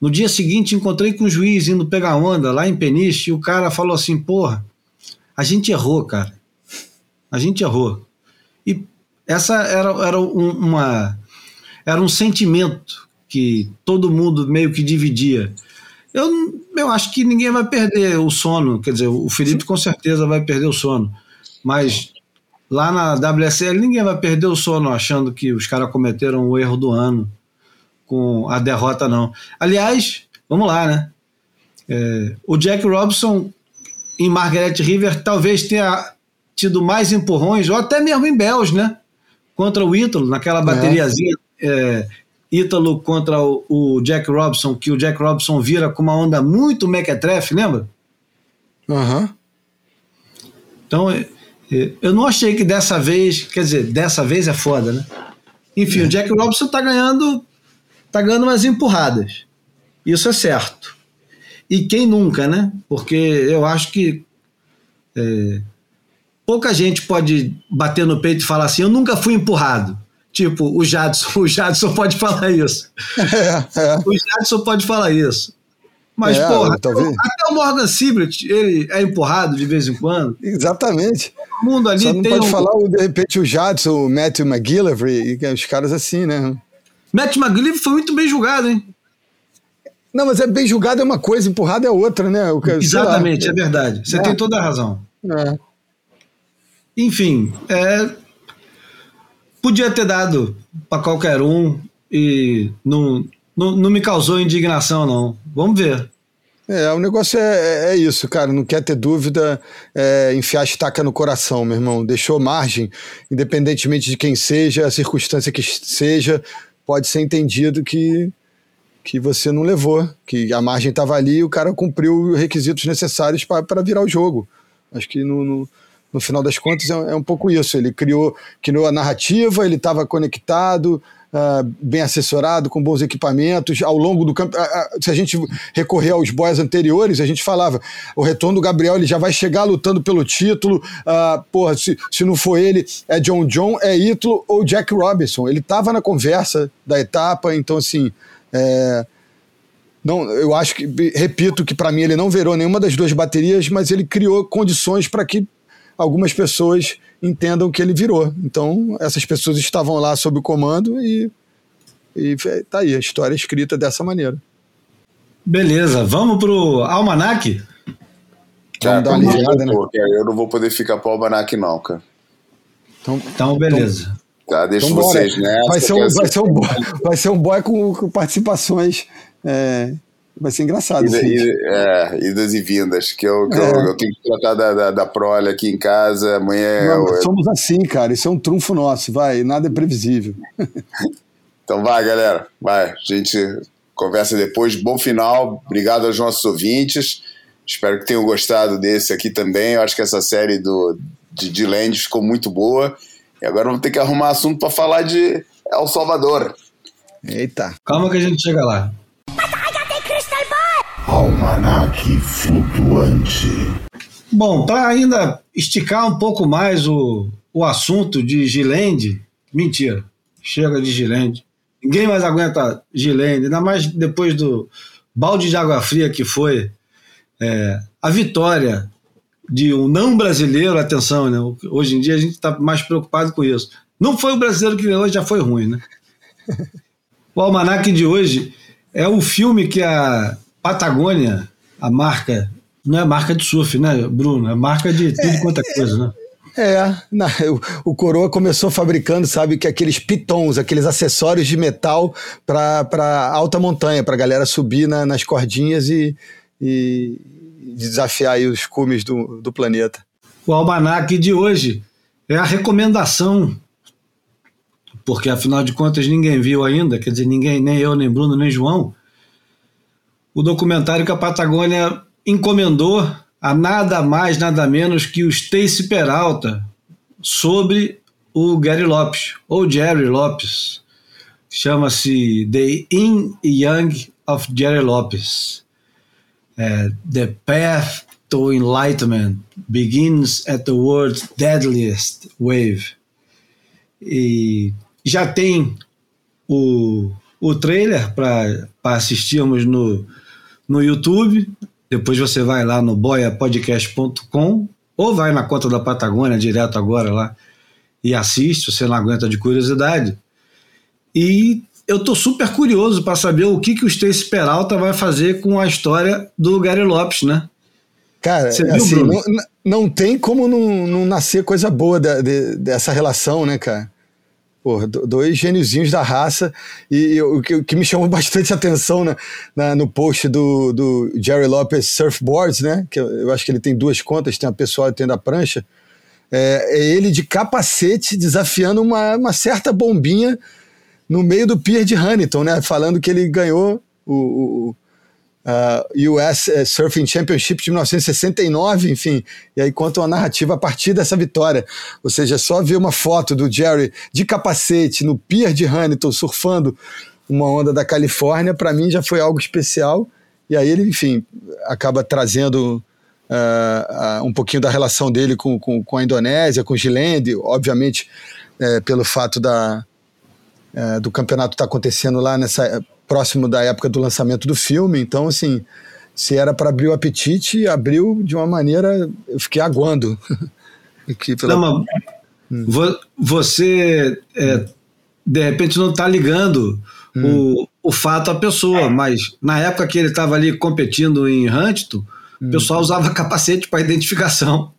No dia seguinte, encontrei com o juiz indo pegar onda lá em Peniche e o cara falou assim: porra, a gente errou, cara. A gente errou. E essa era, era um, uma. Era um sentimento que todo mundo meio que dividia. Eu, eu acho que ninguém vai perder o sono. Quer dizer, o Felipe com certeza vai perder o sono. Mas lá na WSL ninguém vai perder o sono achando que os caras cometeram o erro do ano com a derrota, não. Aliás, vamos lá, né? É, o Jack Robson em Margaret River talvez tenha tido mais empurrões, ou até mesmo em Bells, né? Contra o Ítalo, naquela bateriazinha. É. É, Ítalo contra o, o, Jack Robson, que o Jack Robson vira com uma onda muito mequetrefe, lembra? Aham. Uhum. Então, é, é, eu não achei que dessa vez, quer dizer, dessa vez é foda, né? Enfim, o Jack Robson tá ganhando, tá ganhando umas empurradas. Isso é certo. E quem nunca, né? Porque eu acho que é, pouca gente pode bater no peito e falar assim: eu nunca fui empurrado. Tipo, o Jadson, o Jadson pode falar isso. É, é. O Jadson pode falar isso. Mas, é, porra, até, até o Morgan Siblet, ele é empurrado de vez em quando. Exatamente. O mundo ali Só não pode um... falar, de repente, o Jadson, o Matthew McGillivray, os caras assim, né? Matthew McGillivray foi muito bem julgado, hein? Não, mas é bem julgado é uma coisa, empurrado é outra, né? O, Exatamente, é verdade. Você é. tem toda a razão. É. Enfim, é, podia ter dado para qualquer um e não, não, não me causou indignação, não. Vamos ver. É, o negócio é, é, é isso, cara. Não quer ter dúvida, é, enfiar estaca no coração, meu irmão. Deixou margem, independentemente de quem seja, a circunstância que seja, pode ser entendido que que você não levou, que a margem estava ali e o cara cumpriu os requisitos necessários para virar o jogo. Acho que no, no, no final das contas é, é, um pouco isso. Ele criou, criou a narrativa, ele estava conectado, uh, bem assessorado, com bons equipamentos. Ao longo do campo, uh, uh, se a gente recorrer aos boys anteriores, a gente falava: o retorno do Gabriel ele já vai chegar lutando pelo título. porra, se, se não for ele, é John John, é Ítalo ou Jack Robinson. Ele estava na conversa da etapa, então assim. É, não, eu acho que, repito, que para mim ele não virou nenhuma das duas baterias, mas ele criou condições para que algumas pessoas entendam que ele virou. Então, essas pessoas estavam lá sob o comando e, e tá aí, a história é escrita dessa maneira. Beleza, vamos pro Almanac? Cara, vamos dar uma ligada, né? Eu não vou poder ficar pro Almanac, não, cara. Então, então beleza. Então, Tá, deixo então, vocês né? Vai ser, um, vai, ser um boy, vai ser um boy com, com participações. É, vai ser engraçado. Ida, ida, é, idas e vindas, que, eu, que é. eu, eu, tenho que tratar da, da, da prole aqui em casa. Amanhã. Não, eu, somos assim, cara. Isso é um trunfo nosso, vai. Nada é previsível. então vai, galera. Vai. A gente conversa depois. Bom final. Obrigado aos nossos ouvintes. Espero que tenham gostado desse aqui também. Eu acho que essa série do, de, de Land ficou muito boa. E agora vamos ter que arrumar assunto para falar de El Salvador. Eita. Calma que a gente chega lá. Almanac flutuante. Bom, para ainda esticar um pouco mais o, o assunto de Gilende, mentira, chega de Gilende. Ninguém mais aguenta Gilende, ainda mais depois do balde de água fria que foi é, a vitória de um não brasileiro, atenção, né? Hoje em dia a gente está mais preocupado com isso. Não foi o brasileiro que ganhou, já foi ruim, né? o Almanac de hoje é o filme que a Patagônia, a marca, não é marca de surf, né, Bruno? É marca de tudo é, quanto é coisa, né? É, na, o, o, Coroa começou fabricando, sabe, que aqueles pitons, aqueles acessórios de metal para alta montanha, para galera subir na, nas cordinhas e, e, desafiar os cumes do, do planeta. O almanac de hoje é a recomendação, porque afinal de contas ninguém viu ainda, quer dizer, ninguém, nem eu, nem Bruno, nem João, o documentário que a Patagônia encomendou a nada mais, nada menos que o Stacy Peralta sobre o Gary Lopes, ou Jerry Lopes. Chama-se The In Young of Jerry Lopes. É, the path to enlightenment begins at the world's deadliest wave. E já tem o, o trailer para assistirmos no, no YouTube. Depois você vai lá no boiapodcast.com ou vai na conta da Patagônia direto agora lá e assiste, você não aguenta de curiosidade. E eu tô super curioso para saber o que, que o Stacy Peralta vai fazer com a história do Gary Lopes, né? Cara, viu, assim, não, não, tem como não, não nascer coisa boa de, de, dessa relação, né, cara? Porra, dois gêniozinhos da raça. E o que, que, me chamou bastante atenção na, na, no post do, do Jerry Lopez Surfboards, né? Que eu, acho que ele tem duas contas, tem a pessoal e tem a da prancha. É, é, ele de capacete desafiando uma, uma certa bombinha no meio do pier de Huntington, né? Falando que ele ganhou o uh, US eh, Surfing Championship de 1969, enfim. E aí conta uma narrativa a partir dessa vitória. Ou seja, só ver uma foto do Jerry de capacete no pier de Huntington surfando uma onda da Califórnia, para mim já foi algo especial. E aí ele, enfim, acaba trazendo uh, uh, um pouquinho da relação dele com, com, com a Indonésia, com o Gilende, obviamente é, pelo fato da, é, do campeonato estar tá acontecendo lá nessa próximo da época do lançamento do filme, então assim, se era para abrir o apetite, abriu de uma maneira, eu fiquei aguando. Aqui pela... não, hum. Você é, de repente não está ligando hum. o, o fato à pessoa, mas na época que ele estava ali competindo em Huntington, hum. o pessoal usava capacete para identificação.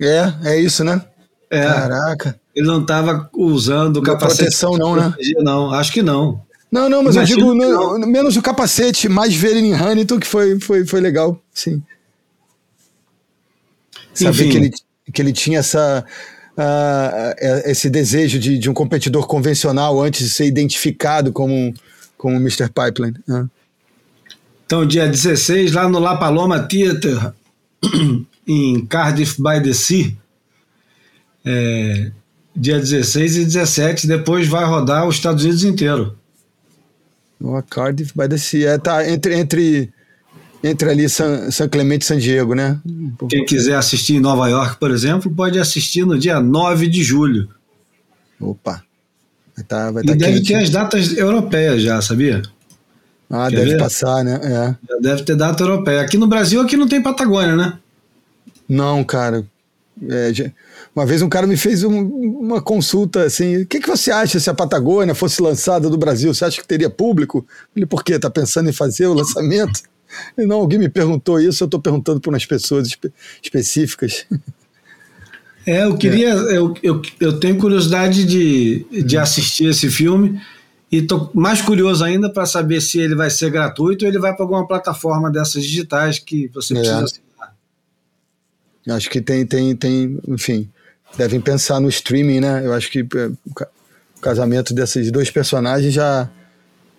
É, é isso, né? É. Caraca. Ele não estava usando o capacete. Proteção, não, né? Não, acho que não. Não, não, mas Imagina eu digo no, menos o capacete, mais ver ele em Hamilton, que foi, foi, foi legal, sim. Saber que ele, que ele tinha essa, uh, esse desejo de, de um competidor convencional antes de ser identificado como, como Mr. Pipeline. Uh. Então, dia 16, lá no La Paloma Theater, em Cardiff by the Sea, é, dia 16 e 17, depois vai rodar os Estados Unidos inteiro. O Cardiff the Sea. É, tá entre, entre, entre ali São, São Clemente e San Diego, né? Quem quiser assistir em Nova York, por exemplo, pode assistir no dia 9 de julho. Opa. Vai tá, vai e tá deve quente. ter as datas europeias já, sabia? Ah, Quer deve ver? passar, né? É. Já deve ter data europeia. Aqui no Brasil, aqui não tem Patagônia, né? Não, cara. É, uma vez um cara me fez um, uma consulta assim: o que, que você acha se a Patagônia fosse lançada do Brasil? Você acha que teria público? Ele, por quê? Está pensando em fazer o lançamento? E não, alguém me perguntou isso, eu estou perguntando para umas pessoas espe específicas. É, eu queria. É. Eu, eu, eu tenho curiosidade de, de assistir esse filme e estou mais curioso ainda para saber se ele vai ser gratuito ou ele vai para alguma plataforma dessas digitais que você precisa é. Acho que tem, tem, tem, enfim devem pensar no streaming, né? Eu acho que é, o casamento desses dois personagens já,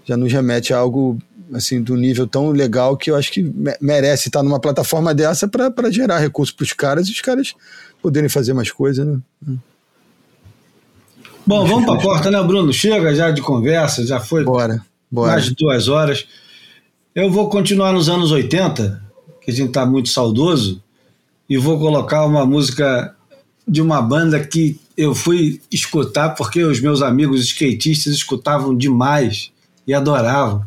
já nos remete a algo assim do nível tão legal que eu acho que merece estar numa plataforma dessa para gerar recursos para os caras e os caras poderem fazer mais coisas, né? Bom, vamos para a porta, né, Bruno? Chega já de conversa, já foi bora, bora. mais de duas horas. Eu vou continuar nos anos 80, que a gente está muito saudoso, e vou colocar uma música de uma banda que eu fui escutar porque os meus amigos skatistas escutavam demais e adoravam.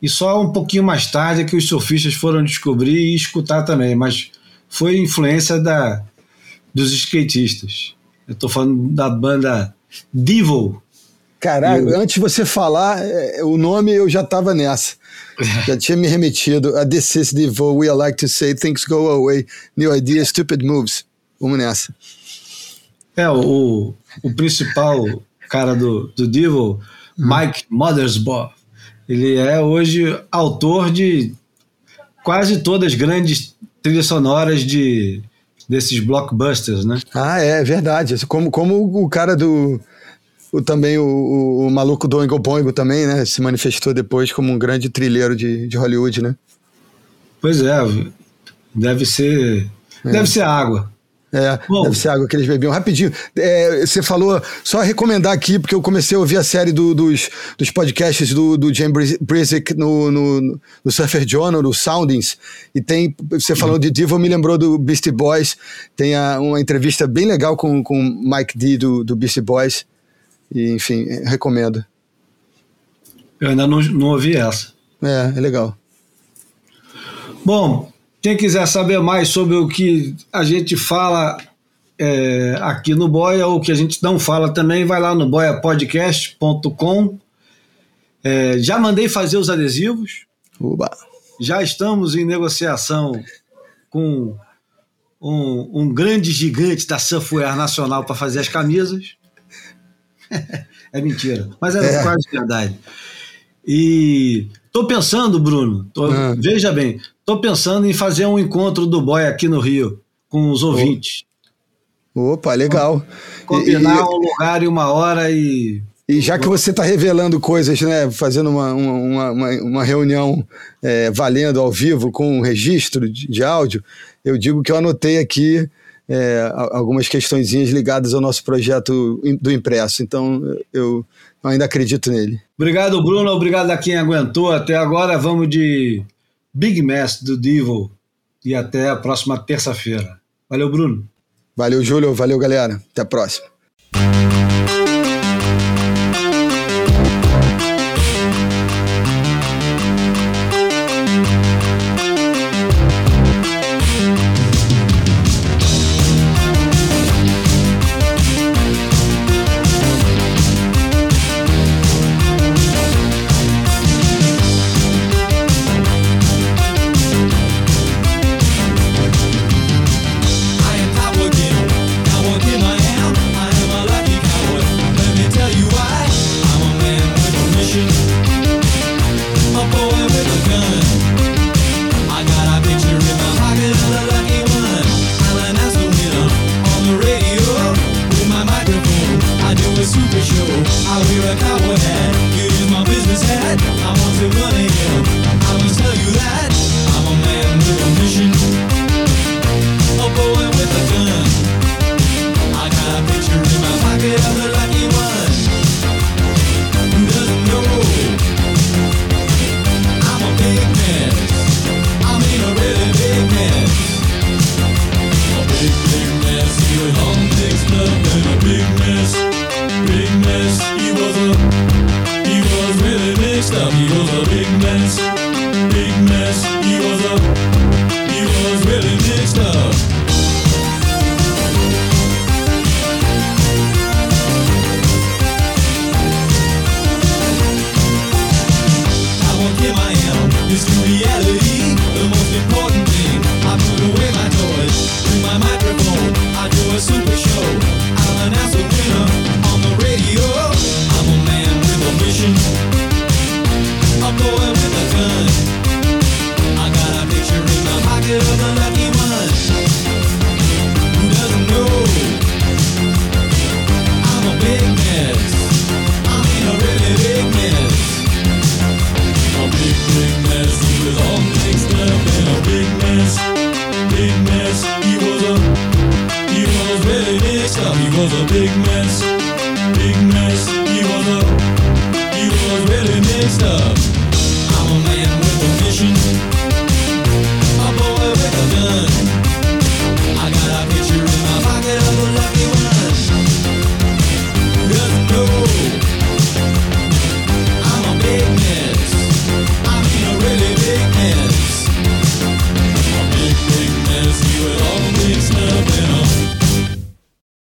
E só um pouquinho mais tarde é que os surfistas foram descobrir e escutar também, mas foi influência da, dos skatistas. Eu estou falando da banda Devil. Caralho, eu... antes de você falar é, o nome, eu já estava nessa. já tinha me remetido a This is Devil, we like to say things go away, new ideas, stupid moves. Vamos nessa. É, o, o principal cara do, do Devil, Mike Mothersbaugh, ele é hoje autor de quase todas as grandes trilhas sonoras de desses blockbusters, né? Ah, é verdade. Como, como o cara do. O, também o, o, o maluco do Oingo Boingo também, né? Se manifestou depois como um grande trilheiro de, de Hollywood, né? Pois é, deve ser. É. Deve ser água. É, Bom, deve ser água que eles bebiam. Rapidinho, é, você falou, só recomendar aqui, porque eu comecei a ouvir a série do, dos, dos podcasts do, do James Brisick no, no, no Surfer Journal, no Soundings, e tem, você falou de Divo, me lembrou do Beastie Boys, tem a, uma entrevista bem legal com o Mike D do, do Beastie Boys, e enfim, recomendo. Eu ainda não, não ouvi essa. É, é legal. Bom, quem quiser saber mais sobre o que a gente fala é, aqui no Boia, ou o que a gente não fala também, vai lá no boiapodcast.com É, já mandei fazer os adesivos. Uba. Já estamos em negociação com um, um grande gigante da Surfwear Nacional para fazer as camisas. é mentira, mas é, é, quase verdade. E tô pensando, Bruno, tô, ah. veja bem, tô pensando em fazer um encontro do boy aqui no Rio com os ouvintes. Opa, legal. Combinar e, um lugar e uma hora e. E já que você está revelando coisas, né, fazendo uma, uma, uma, uma reunião é, valendo ao vivo com um registro de, de áudio, eu digo que eu anotei aqui é, algumas questõezinhas ligadas ao nosso projeto do impresso. Então, eu ainda acredito nele. Obrigado, Bruno. Obrigado a quem aguentou até agora. Vamos de Big Mess do Devil e até a próxima terça-feira. Valeu, Bruno. Valeu, Júlio. Valeu, galera. Até a próxima.